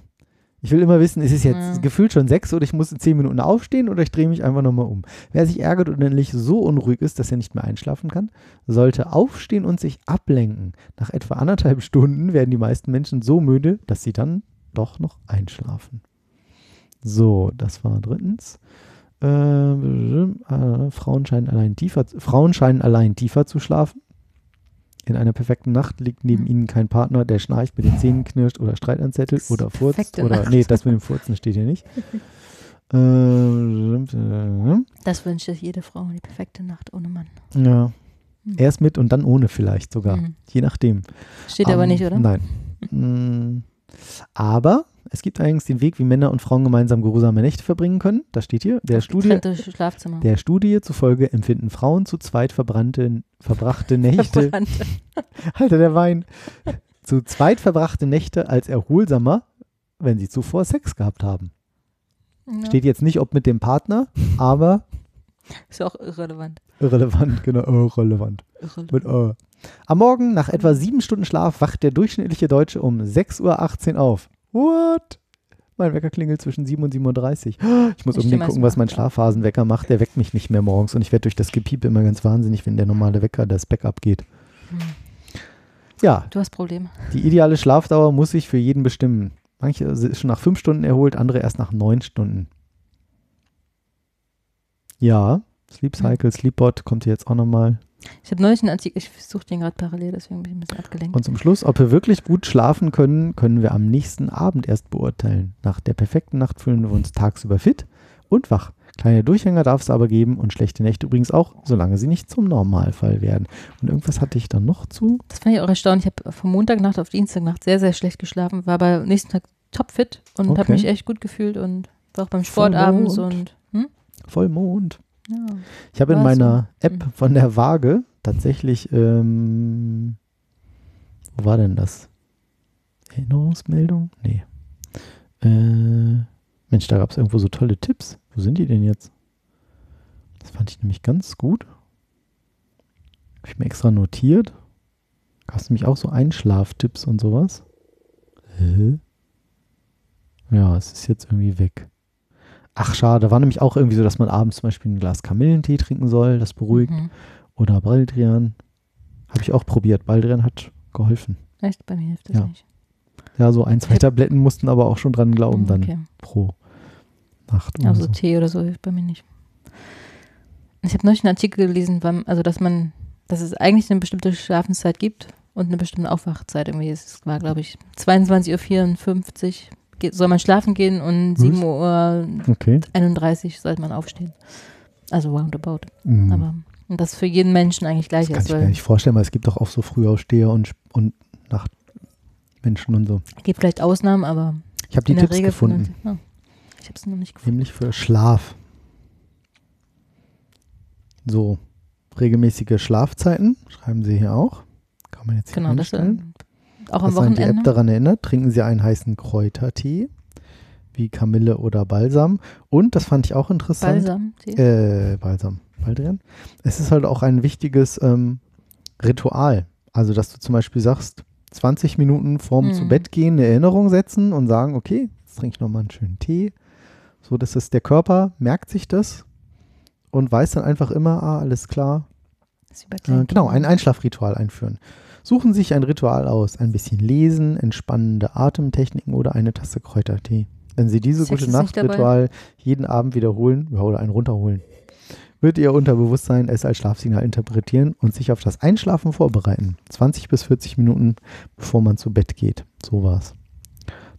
Ich will immer wissen, ist es jetzt Ja. gefühlt schon sechs oder ich muss in zehn Minuten aufstehen oder ich drehe mich einfach nochmal um. Wer sich ärgert und nämlich so unruhig ist, dass er nicht mehr einschlafen kann, sollte aufstehen und sich ablenken. Nach etwa anderthalb Stunden werden die meisten Menschen so müde, dass sie dann doch noch einschlafen. So, das war drittens. Äh, äh, Frauen, scheinen allein tiefer, Frauen scheinen allein tiefer zu schlafen. In einer perfekten Nacht liegt neben Hm. ihnen kein Partner, der schnarcht, mit den Zähnen knirscht oder Streit anzettelt oder furzt. Oder, Nacht. nee, das mit dem Furzen steht hier nicht. äh, Das wünscht sich jede Frau, die perfekte Nacht ohne Mann. ja, Hm. erst mit und dann ohne vielleicht sogar. Mhm. Je nachdem. Steht aber Ähm, nicht, oder? Nein. Mm, Aber es gibt allerdings den Weg, wie Männer und Frauen gemeinsam geruhsame Nächte verbringen können. Das steht hier. Der Studie, der Studie zufolge empfinden Frauen zu zweit verbrannte, verbrachte Nächte, Verbrannte. Alter, der Wein, zu zweit verbrachte Nächte als erholsamer, wenn sie zuvor Sex gehabt haben. Ja. Steht jetzt nicht, ob mit dem Partner, aber Ist ja auch irrelevant. irrelevant, genau, irrelevant. irrelevant. Mit Ö. Am Morgen nach etwa sieben Stunden Schlaf wacht der durchschnittliche Deutsche um 6.18 Uhr auf. What? Mein Wecker klingelt zwischen 7 und 7.30 Uhr. Ich muss Ich unbedingt gucken, was mein. Schlafphasenwecker macht. Der weckt mich nicht mehr morgens und ich werde durch das Gepiepe immer ganz wahnsinnig, wenn der normale Wecker das Backup geht. Hm. Ja, Du hast Probleme. die ideale Schlafdauer muss sich für jeden bestimmen. Manche sind schon nach fünf Stunden erholt, andere erst nach neun Stunden. Ja, Sleep Cycle, Sleepbot kommt hier jetzt auch nochmal. Ich habe neulich einen Artikel, ich suche den gerade parallel, deswegen bin ich ein bisschen abgelenkt. Und zum Schluss, ob wir wirklich gut schlafen können, können wir am nächsten Abend erst beurteilen. Nach der perfekten Nacht fühlen wir uns tagsüber fit und wach. Kleine Durchhänger darf es aber geben und schlechte Nächte übrigens auch, solange sie nicht zum Normalfall werden. Und irgendwas hatte ich dann noch zu. Das fand ich auch erstaunlich. Ich habe von Montagnacht auf Dienstagnacht sehr, sehr schlecht geschlafen, war aber am nächsten Tag topfit und Okay. habe mich echt gut gefühlt und war auch beim Sport abends Vollmond. und hm? Vollmond. Ja. Ich habe in War so. meiner App Mhm. von der Waage tatsächlich, ähm, wo war denn das? Erinnerungsmeldung? Nee. Äh, Mensch, da gab es irgendwo so tolle Tipps. Wo sind die denn jetzt? Das fand ich nämlich ganz gut. Habe ich mir extra notiert. Gab es nämlich auch so Einschlaftipps und sowas. Hä? Ja, es ist jetzt irgendwie weg. Ach, schade. War nämlich auch irgendwie so, dass man abends zum Beispiel ein Glas Kamillentee trinken soll. Das beruhigt. Mhm. Oder Baldrian. Habe ich auch probiert. Baldrian hat geholfen. Echt, bei mir hilft das Ja. nicht. Ja, so ein, zwei Tabletten mussten aber auch schon dran glauben, Mhm, dann okay. pro Nacht. oder Also so. Tee oder so hilft bei mir nicht. Ich habe neulich einen Artikel gelesen, also dass man dass es eigentlich eine bestimmte Schlafenszeit gibt und eine bestimmte Aufwachzeit. Irgendwie es war, glaube ich, 22.54 Uhr soll man schlafen gehen und Was? 7.31 Uhr Okay. sollte man aufstehen. Also roundabout. Mhm. Aber und das für jeden Menschen eigentlich gleich das kann ist, ich mir nicht vorstellen, weil es gibt doch auch so Frühaufsteher und, und Nachtmenschen und so. es gibt vielleicht Ausnahmen, aber Ich habe die Tipps Regel gefunden, Ja. Ich habe es noch nicht gefunden. nämlich für Schlaf. So, regelmäßige Schlafzeiten, schreiben Sie hier auch. Kann man jetzt hier Genau, das einstellen. Auch am dass einen die App Wochenende. daran erinnert, trinken Sie einen heißen Kräutertee, wie Kamille oder Balsam. Und, das fand ich auch interessant, Balsam. Äh, Balsam, Baldrian. Es ist halt auch ein wichtiges ähm, Ritual. Also, dass du zum Beispiel sagst, 20 Minuten vorm Mhm. zu Bett gehen eine Erinnerung setzen und sagen, okay, jetzt trinke ich nochmal einen schönen Tee. So, dass es der Körper merkt sich das und weiß dann einfach immer, ah, alles klar, äh, genau, ein Einschlafritual einführen. Suchen Sie sich ein Ritual aus. Ein bisschen lesen, entspannende Atemtechniken oder eine Tasse Kräutertee. Wenn Sie diese Sex gute? Nacht-Ritual jeden Abend wiederholen ja, oder einen runterholen, wird Ihr Unterbewusstsein es als Schlafsignal interpretieren und sich auf das Einschlafen vorbereiten. 20 bis 40 Minuten, bevor man zu Bett geht. So war's.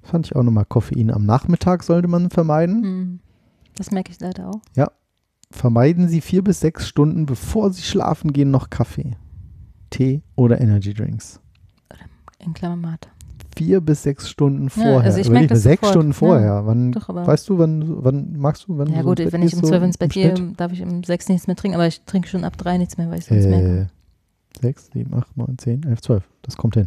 Das fand ich auch nochmal. Koffein am Nachmittag sollte man vermeiden. Hm. Das merke ich leider auch. Vermeiden Sie vier bis sechs Stunden, bevor Sie schlafen gehen, noch Kaffee, Tee oder Energy Drinks. In Klammern Mate. Vier bis sechs Stunden Ja, vorher. also ich Überleg merk mal, das sechs sofort. Stunden Ja. vorher. Wann, Doch, aber. weißt du, wann, wann magst du, wann ja du gut, Bett wenn ich um so 12 ins Bett gehe, darf ich um 6 nichts mehr trinken, aber ich trinke schon ab 3 nichts mehr, weil ich sonst merke. Äh, sechs, sieben, acht, neun, zehn, elf, zwölf. Das kommt hin.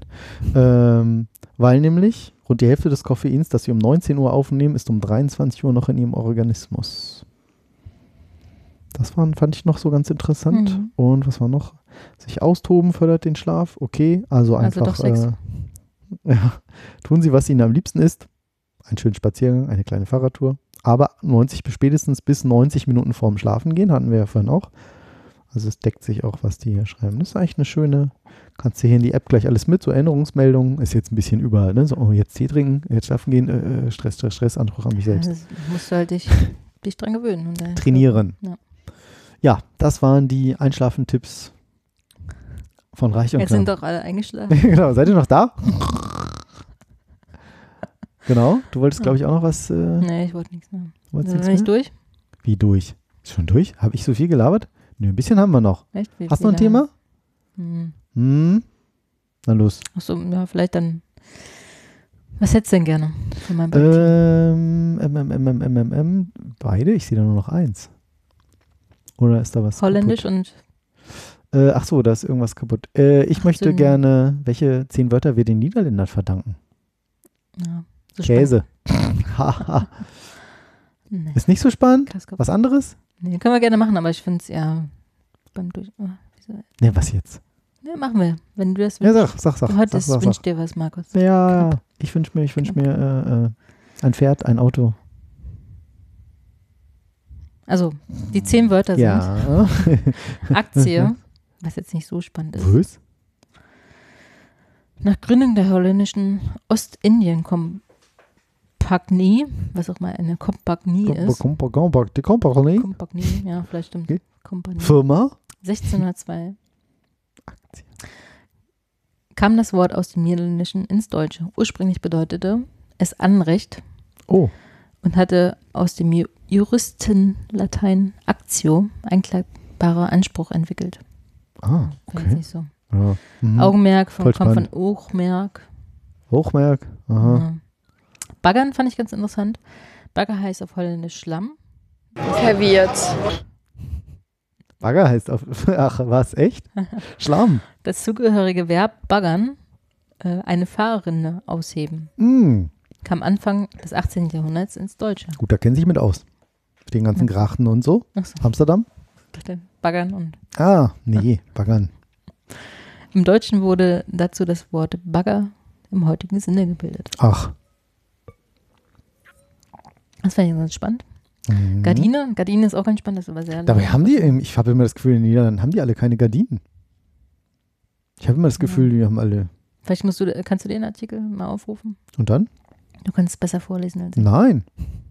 Ähm, weil nämlich rund die Hälfte des Koffeins, das sie um 19 Uhr aufnehmen, ist um 23 Uhr noch in ihrem Organismus. Das waren, fand ich noch so ganz interessant. Mhm. Und was war noch? Sich austoben fördert den Schlaf. Okay, also Also einfach. doch Sex. Äh, ja, tun Sie, was Ihnen am liebsten ist. Einen schönen Spaziergang, eine kleine Fahrradtour. Aber 90 bis spätestens bis 90 Minuten vorm Schlafen gehen, hatten wir ja vorhin auch. Also es deckt sich auch, was die hier schreiben. Das ist eigentlich eine schöne, kannst du hier in die App gleich alles mit, so Erinnerungsmeldungen, ist jetzt ein bisschen überall, ne? So, oh, jetzt Tee trinken, jetzt schlafen gehen, äh, äh, Stress, Stress, Stress, Anspruch an mich Ja, selbst. das musst du halt dich, dich dran gewöhnen. Trainieren. Ja. Ja, das waren die Einschlafentipps von Reich und Jetzt sind Knapp. doch alle eingeschlafen. genau, seid ihr noch da? genau, du wolltest, glaube ich, auch noch was. Äh, nee, ich wollte nichts mehr. wolltest Sind nicht mehr? durch? Wie durch? Ist schon durch? Habe ich so viel gelabert? Nö, ein bisschen haben wir noch. Echt? Wie Hast du noch ein? Thema? Hm. Hm? Na los. Achso, ja, vielleicht dann. Was hättest du denn gerne von meinem? Ähm, M, M, M, M, M, M, M, beide? Ich sehe da nur noch eins. Oder ist da was Holländisch kaputt? und Äh, ach so, da ist irgendwas kaputt. Äh, ich Ach möchte gerne, welche zehn Wörter wir den Niederländern verdanken? ja, so Käse. Nee, ist nicht so spannend? Was anderes? Nee, können wir gerne machen, aber ich finde es ja beim Durch. Oh? Ne, was jetzt? Nee, machen wir. Wenn du das Ja, wünschst. sag, sag, sag. du sag, wünsch sag. dir was, Markus. Ja, Knapp. ich wünsche mir, ich wünsche Knapp. mir äh, äh, ein Pferd, ein Auto. Also, die zehn Wörter sind Ja. Aktie, was jetzt nicht so spannend ist. Was? Nach Gründung der holländischen Ostindien-Kompagnie, was auch mal eine Kompagnie ist. Kompa- Kompa- Die Kompanie? Kompagnie, ja, vielleicht stimmt. Okay. Kompagnie. Firma? 1602 kam das Wort aus dem Niederländischen ins Deutsche. Ursprünglich bedeutete es Anrecht Oh, und hatte aus dem Ju- Juristenlatein Actio einklagbarer Anspruch entwickelt. Ah, okay. nicht so. Ja. Mhm. Augenmerk von, Voll kommt von spannend. Auchmerk. Hochmerk. Aha. Ja. Baggern fand ich ganz interessant. Bagger heißt auf Holländisch Schlamm. Verwirrt. Bagger heißt auf. Ach, was? Echt? Schlamm. Das zugehörige Verb baggern, äh, eine Fahrrinne ausheben, Mm. kam Anfang des 18. Jahrhunderts ins Deutsche. Gut, da kennen Sie sich mit aus. Mit den ganzen. Grachten und so. Achso, Amsterdam? baggern und Ah, nee, Baggern. im Deutschen wurde dazu das Wort Bagger im heutigen Sinne gebildet. Ach. Das fand ich ganz spannend. Mhm. Gardine, Gardine ist auch ganz spannend, das ist aber sehr Dabei lang. haben die, ich habe immer das Gefühl, in den Niederlanden haben die alle keine Gardinen. Ich habe immer das Gefühl, die haben alle. Vielleicht musst du, kannst du den Artikel mal aufrufen? Und dann? Du kannst es besser vorlesen als ich. Nein.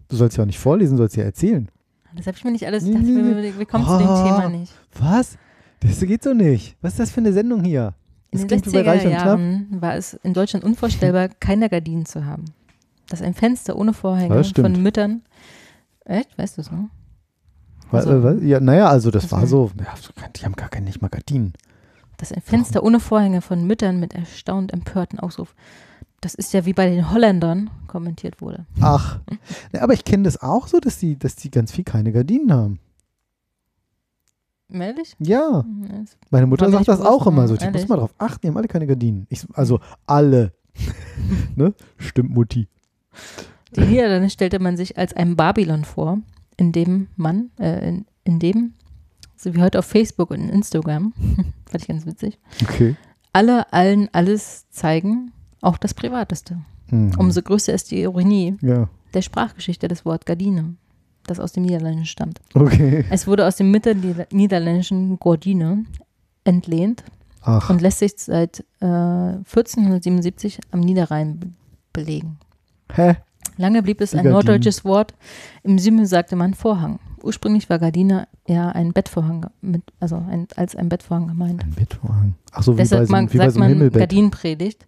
Du sollst ja auch nicht vorlesen, du sollst ja erzählen. Das habe ich mir nicht alles, nee, wir, wir kommen zu dem Ah. Thema nicht. Was? Das geht so nicht. Was ist das für eine Sendung hier? In Das den wie bei 60er Reich und Knapp. Jahren war es in Deutschland unvorstellbar, keine Gardinen zu haben. Dass ein Fenster ohne Vorhänge von Müttern. Echt? Weißt du es noch? Also- äh, was? ja, naja, also das war so, ja, die haben gar keine, nicht mal Gardinen. Dass ein Fenster ohne Vorhänge von Müttern mit erstaunt empörten Ausruf. Das ist ja wie bei den Holländern kommentiert wurde. Ach, ja, aber ich kenne das auch so, dass die, dass die ganz viel keine Gardinen haben. Ehrlich? Ja, Hm, ist- meine Mutter sagt das auch immer so. Die muss mal drauf achten, die haben alle keine Gardinen. Ich, also alle. ne? Stimmt, Mutti. Die Niederlande stellte man sich als ein Babylon vor, in dem man, äh, in, in dem, so wie heute auf Facebook und Instagram, fand ich ganz witzig, Okay. alle allen alles zeigen, auch das Privateste. Mhm. Umso größer ist die Ironie Ja, der Sprachgeschichte des Wort Gardine, das aus dem Niederländischen stammt. okay. Es wurde aus dem Mittelniederländischen Gordine entlehnt Ach, und lässt sich seit äh, 1477 am Niederrhein be belegen. hä? Lange blieb es Die ein norddeutsches Wort. Im Sümme sagte man Vorhang. Ursprünglich war Gardine eher ein Bettvorhang, mit, also ein, als ein Bettvorhang gemeint. Ein Bettvorhang. Ach so, wie bei Deshalb so, man, einem- wie bei sagt so einem man Himmelbett. Gardinenpredigt.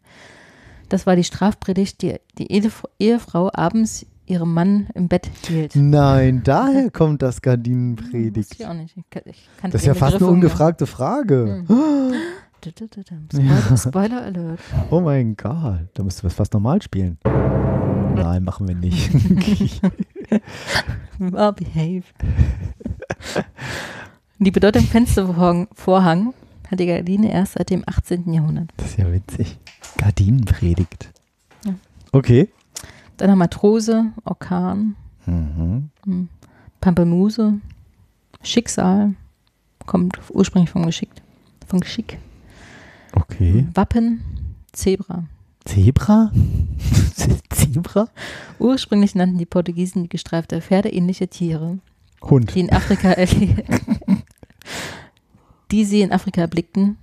Das war die Strafpredigt, die die Ehef- Ehefrau abends ihrem Mann im Bett hielt. Nein, daher kommt das Gardinenpredigt. kannte Das ist ja fast eine ungefragte Frage. Spoiler, Spoiler Alert. Oh mein Gott, da müssten wir es fast normal spielen. Nein, machen wir nicht. Well behave. Die Bedeutung Fenstervorhang Vorhang hat die Gardine erst seit dem 18. Jahrhundert. Das ist ja witzig. Gardinenpredigt. Ja. Okay. Dann haben Matrose, Orkan, Mhm. hm, Pampelmuse, Schicksal, kommt ursprünglich vom Geschickt, vom Geschick. Okay. Wappen, Zebra. Zebra? Zebra? Ursprünglich nannten die Portugiesen die gestreifte Pferdeähnliche Tiere, Hund. die in Afrika die sie in Afrika erblickten,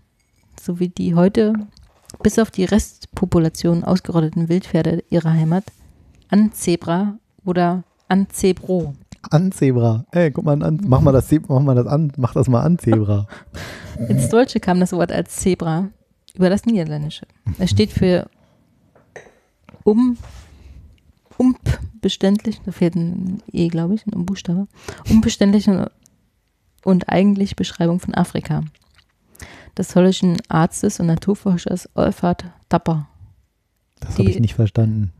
sowie die heute bis auf die Restpopulation ausgerotteten Wildpferde ihrer Heimat an Zebra oder an Zebro. An Zebra. Ey, guck mal an. Mach mal das, mach mal das an. Mach das mal an, Zebra. Ins Deutsche kam das Wort als Zebra über das Niederländische. Es steht für um, unbeständig, da fehlt ein E, glaube ich, ein Buchstabe, unbeständig und, eigentlich Beschreibung von Afrika. Des holländischen Arztes und Naturforschers Olfert Tapper. Das habe ich nicht verstanden.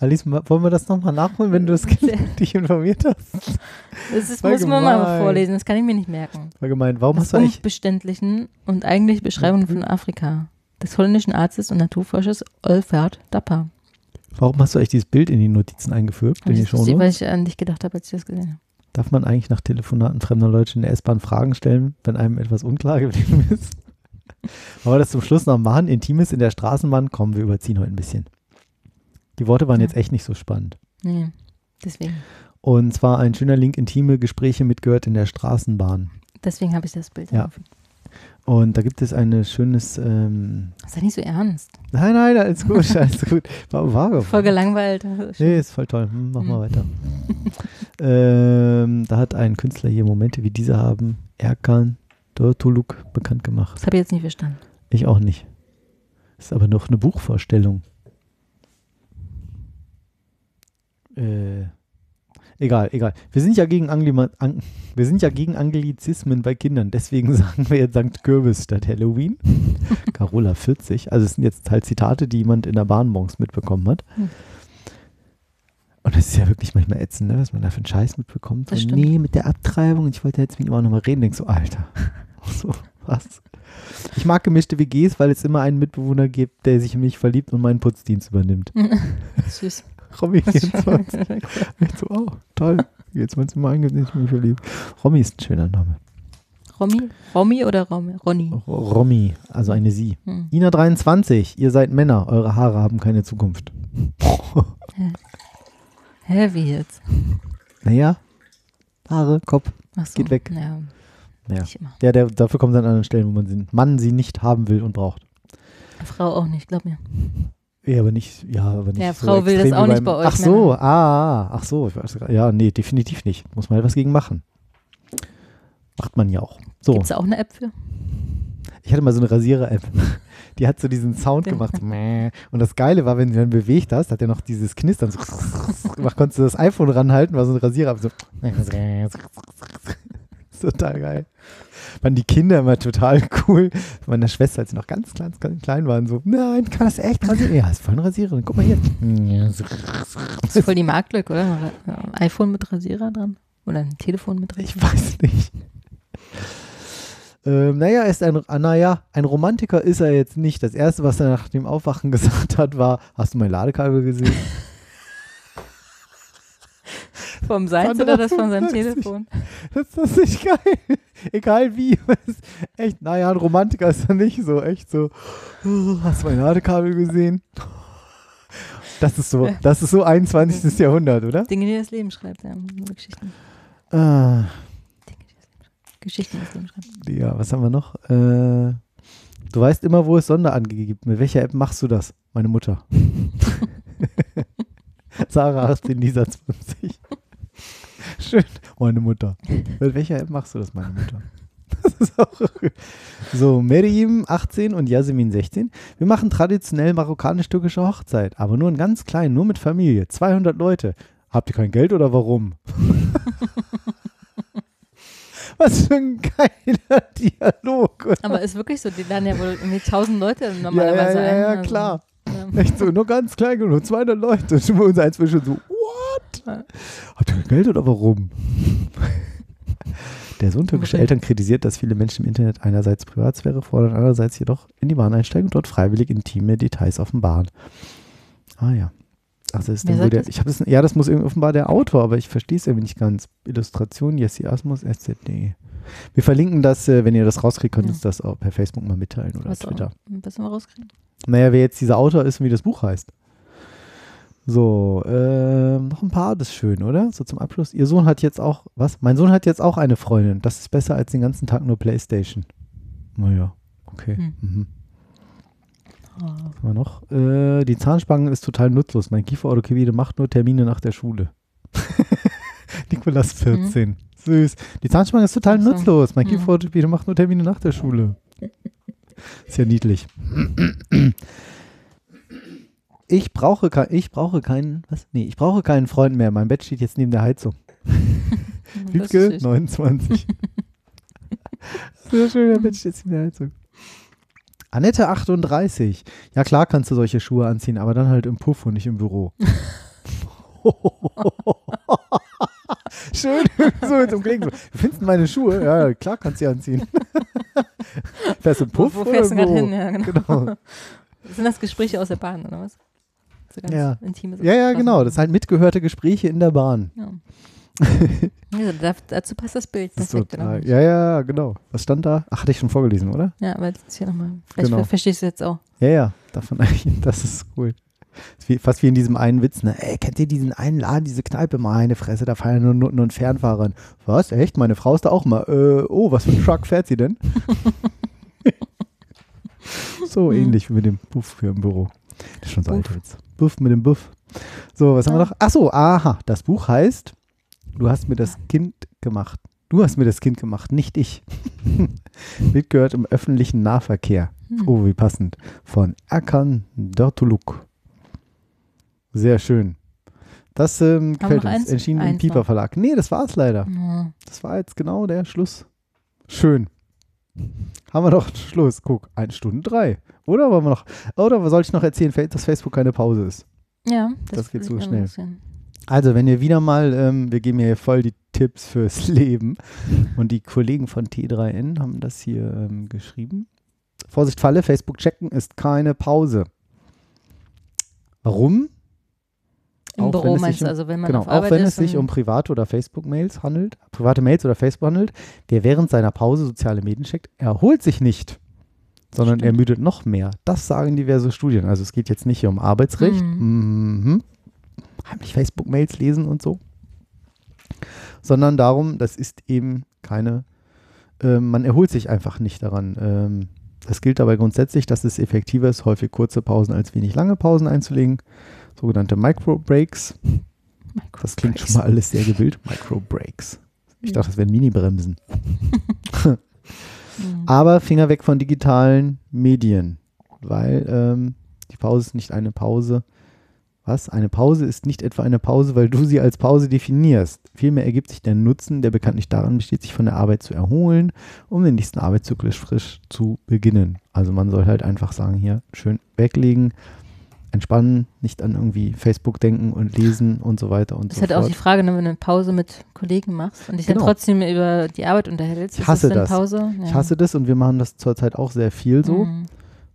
Alice, wollen wir das nochmal nachholen, wenn du das dich informiert hast? Das ist, muss man mal gemein. vorlesen, das kann ich mir nicht merken. Allgemein, warum Das hast du eigentlich. unbeständigen und eigentlich Beschreibung von Afrika. Des holländischen Arztes und Naturforschers Olfert Tapper. Warum hast du eigentlich dieses Bild in die Notizen eingefügt? In die Das Shownotes? weil ich an dich gedacht habe, als ich das gesehen habe. Darf man eigentlich nach Telefonaten fremder Leute in der S-Bahn Fragen stellen, wenn einem etwas unklar geblieben ist? Aber das zum Schluss noch machen. Intimes in der Straßenbahn. Kommen wir überziehen heute ein bisschen. Die Worte waren Ja. jetzt echt nicht so spannend. Nee, deswegen. Und zwar ein schöner Link, intime Gespräche mitgehört in der Straßenbahn. Deswegen habe ich das Bild Ja. eingefügt. Und da gibt es ein schönes. Ähm, Sei nicht so ernst. nein, nein, alles gut, alles gut. War, war Voll gelangweilt. Nee, ist voll toll. Hm, mach mal Hm. weiter. ähm, da hat ein Künstler hier Momente wie diese haben Erkan Dörtuluk bekannt gemacht. Das habe ich jetzt nicht verstanden. Ich auch nicht. Ist aber noch eine Buchvorstellung. Äh, egal, egal. Wir sind ja gegen Anglima An wir sind ja gegen Anglizismen bei Kindern, deswegen sagen wir jetzt St. Kürbis statt Halloween. Carola 40. Also es sind jetzt halt Zitate, die jemand in der Bahn morgens mitbekommen hat. Hm. Und das ist ja wirklich manchmal ätzend, ne? was man da für einen Scheiß mitbekommt. Das stimmt. nee, mit der Abtreibung. Und ich wollte jetzt mit ihm auch nochmal reden. Denkst so, Alter. so, was? Ich mag gemischte WGs, weil es immer einen Mitbewohner gibt, der sich in mich verliebt und meinen Putzdienst übernimmt. Süß. Romy 24. Ich so, oh, toll. Jetzt es immer eingeht, ich mich verliebt. Romy ist ein schöner Name. Romy? Romy oder Romy? Ronny? Romy, also eine Sie. Hm. Ina 23, ihr seid Männer, eure Haare haben keine Zukunft. Hä, wie jetzt? Naja, Haare, Kopf. So. Geht weg. Ja, Ja, ja der, dafür kommt es an anderen Stellen, wo man sie, Mann sie nicht haben will und braucht. Frau auch nicht, glaub mir. Ja, aber nicht, ja, aber nicht Ja, so Frau will das auch nicht bei euch Ach so, Männern. ah, ach so. Ich weiß, ja, nee, definitiv nicht. Muss man etwas gegen machen. Macht man ja auch. So, Gibt es auch eine App für? ich hatte mal so eine Rasierer-App. Die hat so diesen Sound gemacht. so. Und das Geile war, wenn du dann bewegt hast, hat er noch dieses Knistern. So konntest du das iPhone ranhalten, war so ein Rasierer. So. Total geil. Waren die Kinder immer total cool. Meine Schwester, als sie noch ganz klein, ganz klein waren, so, nein, kann das echt rasieren? Ja, ist voll ein Rasierer. Guck mal hier. Das ist voll die Marktlücke, oder? Ein iPhone mit Rasierer dran? Oder ein Telefon mit Ich Rasierer? weiß nicht. Ähm, naja, ist ein, ah, naja, ein Romantiker ist er jetzt nicht. Das erste, was er nach dem Aufwachen gesagt hat, war: Hast du mein Ladekabel gesehen? Vom Fand oder er das von seinem 50. Telefon? ist das nicht geil? Egal wie. Echt, naja, ein Romantiker ist er nicht so. Echt so: "Oh, Hast du mein Ladekabel gesehen? Das ist so, das ist so 21. Jahrhundert, oder? Dinge, die das Leben schreibt, ja. Geschichten. Ah, Geschichten, die das Leben schreibt. ja, was haben wir noch? Äh, du weißt immer, wo es Sonderange gibt. Mit welcher App machst du das? Meine Mutter. Sarah 18, Lisa 20. Schön. Meine Mutter. Mit welcher App machst du das, meine Mutter? Das ist auch so, Meriam 18 und Yasemin 16. Wir machen traditionell marokkanisch-türkische Hochzeit, aber nur in ganz klein, nur mit Familie. 200 Leute. Habt ihr kein Geld oder warum? Was für ein geiler Dialog. Oder? Aber ist wirklich so, die laden ja wohl irgendwie tausend Leute Ja, normalerweise ja, ja, ein. ja, also, klar. Ja. Echt so, nur ganz klein, nur 200 Leute. Und unser eins schon so, what? Habt ihr Geld oder warum? Der Sohn türkischer Okay. Eltern kritisiert, dass viele Menschen im Internet einerseits Privatsphäre fordern, andererseits jedoch in die Bahn einsteigen und dort freiwillig intime Details offenbaren. Ah ja. Also ist dann wohl der, das? ich habe es, ja, das muss irgendwie offenbar der Autor, aber ich verstehe es irgendwie nicht ganz. Illustration, Jesse Asmus, SZ.de. Wir verlinken das, äh, wenn ihr das rauskriegt, könnt ihr Ja. uns das auch per Facebook mal mitteilen oder Was Twitter. auch, was wir rauskriegen. Naja, wer jetzt dieser Autor ist und wie das Buch heißt. So, ähm, noch ein paar, das ist schön, oder? So zum Abschluss. Ihr Sohn hat jetzt auch, was? Mein Sohn hat jetzt auch eine Freundin. Das ist besser als den ganzen Tag nur Playstation. Naja, okay. Hm. Mhm. Oh. Was haben wir noch? Äh, die Zahnspange ist total nutzlos. Mein Kieferorthopäde macht nur Termine nach der Schule. Nikolas 14. Süß. Die Zahnspange ist total nutzlos. Mein Mhm. Kieferorthopäde macht nur Termine nach der Schule. Ist ja niedlich. Ich brauche, kein, ich brauche keinen, was? Nee, ich brauche keinen Freund mehr. Mein Bett steht jetzt neben der Heizung. Wiebke, ist süß. 29. Sehr schön, der Bett steht jetzt neben der Heizung. Annette, 38. Ja, klar kannst du solche Schuhe anziehen, aber dann halt im Puff und nicht im Büro. Schön, so zum Klingen. So. Findest du meine Schuhe? Ja, klar kannst du sie anziehen. Fährst du Wo, Puff wo oder fährst du gerade hin? Ja, genau. Genau. Sind das Gespräche aus der Bahn, oder was? So ganz Ja. intime Ja, ja, Sachen. genau. Das sind halt mitgehörte Gespräche in der Bahn. Ja. ja, da, dazu passt das Bild Das perfekt. total, ja, ja, genau. Was stand da? Ach, hatte ich schon vorgelesen, oder? Ja, aber jetzt hier nochmal. Vielleicht Genau. verstehst du jetzt auch. Ja, ja, davon eigentlich, das ist cool. Wie, fast wie in diesem einen Witz, ne? Ey, kennt ihr diesen einen Laden, diese Kneipe? Meine Fresse, da fahren nur, nur ein Fernfahrer. Was? Echt? Meine Frau ist da auch mal. Äh, oh, was für ein Truck fährt sie denn? so ähnlich wie mit dem Buff für im Büro. Das ist schon so alter Witz. Buff mit dem Buff. So, was haben wir noch? Ach so, aha, das Buch heißt Du hast mir das Kind gemacht. Du hast mir das Kind gemacht, nicht ich. Mitgehört im öffentlichen Nahverkehr. Hm. Oh, wie passend. Von Erkan Dörtuluk. Sehr schön. Das ähm, Haben gefällt uns. eins? Erschienen im Eins Pieper noch. Verlag. Nee, das war's leider. Ja. Das war jetzt genau der Schluss. Schön. Haben wir noch Schluss. Guck, eine Stunde drei. Oder wollen wir noch, oder soll ich noch erzählen, dass Facebook keine Pause ist? Ja, Das geht will so schnell. Also, wenn ihr wieder mal, ähm, wir geben hier voll die Tipps fürs Leben und die Kollegen von T3N haben das hier ähm, geschrieben. Vorsicht, Falle, Facebook checken ist keine Pause. Warum? Im Auch wenn Büro es meinst um- also wenn man Genau, auf auch wenn es sich um private oder Facebook-Mails handelt, private Mails oder Facebook handelt, wer während seiner Pause soziale Medien checkt, erholt sich nicht, sondern er Stimmt. müdet noch mehr. Das sagen diverse Studien. Also es geht jetzt nicht hier um Arbeitsrecht, mhm. heimlich Facebook-Mails lesen und so, sondern darum, das ist eben keine, ähm, man erholt sich einfach nicht daran. Ähm, es gilt dabei grundsätzlich, dass es effektiver ist, häufig kurze Pausen als wenig lange Pausen einzulegen, sogenannte Micro-Breaks. Das klingt schon mal alles sehr gewillt. Micro-Breaks. Ich dachte, das wären Mini-Bremsen. Mhm. Aber Finger weg von digitalen Medien, weil ähm, die Pause ist nicht eine Pause. Was? Eine Pause ist nicht etwa eine Pause, weil du sie als Pause definierst. Vielmehr ergibt sich der Nutzen, der bekanntlich daran besteht, sich von der Arbeit zu erholen, um den nächsten Arbeitszyklus frisch zu beginnen. Also man soll halt einfach sagen, hier schön weglegen, entspannen, nicht an irgendwie Facebook denken und lesen und so weiter und Das so ist halt auch fort. die Frage, ne, wenn du eine Pause mit Kollegen machst und dich Genau. dann trotzdem über die Arbeit unterhältst. Ich hasse das. Das. Ja. Ich hasse das und wir machen das zurzeit auch sehr viel so. Mhm.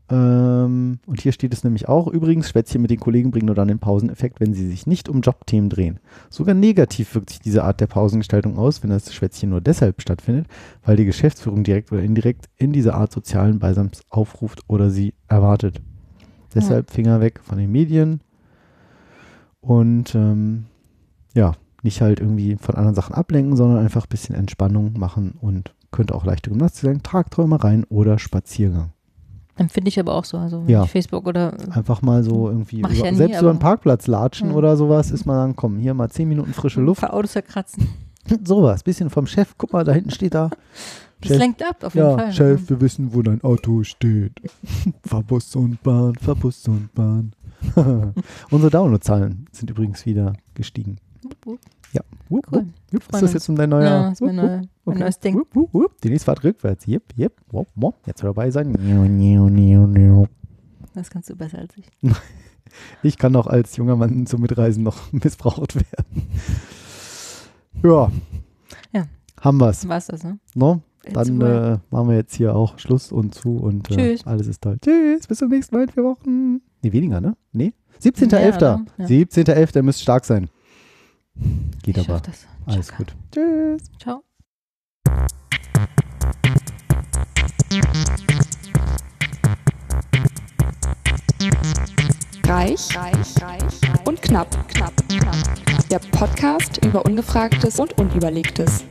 Ähm, und hier steht es nämlich auch, übrigens, Schwätzchen mit den Kollegen bringen nur dann den Pauseneffekt, wenn sie sich nicht um Jobthemen drehen. Sogar negativ wirkt sich diese Art der Pausengestaltung aus, wenn das Schwätzchen nur deshalb stattfindet, weil die Geschäftsführung direkt oder indirekt in diese Art sozialen Beisams aufruft oder sie erwartet. Deshalb Finger weg von den Medien und ähm, ja, nicht halt irgendwie von anderen Sachen ablenken, sondern einfach ein bisschen Entspannung machen und könnte auch leichte Gymnastik sein, Tagträumereien oder Spaziergang. Empfinde ich aber auch so. Also Ja. Facebook oder Einfach mal so irgendwie, über, ja nie, selbst über einen Parkplatz latschen Hm. oder sowas, ist mal dann, komm, hier mal 10 Minuten frische ein Luft. paar Autos verkratzen. sowas, bisschen vom Chef, guck mal, da hinten steht da. Das Chef. lenkt ab, auf jeden Ja, Fall. Chef, wir wissen, wo dein Auto steht. fahr Bus und Bahn, fahr Bus und Bahn. Unsere Downloadzahlen sind übrigens wieder gestiegen. Ja. Wupp, Cool. wupp. Ist das jetzt um dein neuer? Ja, ist mein, neuer, Okay. neues Ding. Wupp, wupp, wupp. Die nächste Fahrt rückwärts. Jep, jep. Wop, wop. Jetzt soll dabei sein. Das kannst du besser als ich. Ich kann auch als junger Mann zum Mitreisen noch missbraucht werden. Ja. Ja. Haben wir's. War's das, ne? No? Dann äh, machen wir jetzt hier auch Schluss und zu und äh, alles ist toll. Tschüss, bis zum nächsten Mal in vier Wochen. Nee, weniger, ne? Nee? 17.11. Mehr, oder? Ja. 17.11. Ihr müsst stark sein. Geht ich aber. das. Alles gut. Tschüss. Ciao. Reich, reich, reich und knapp, knapp, knapp. Der Podcast über Ungefragtes und Unüberlegtes.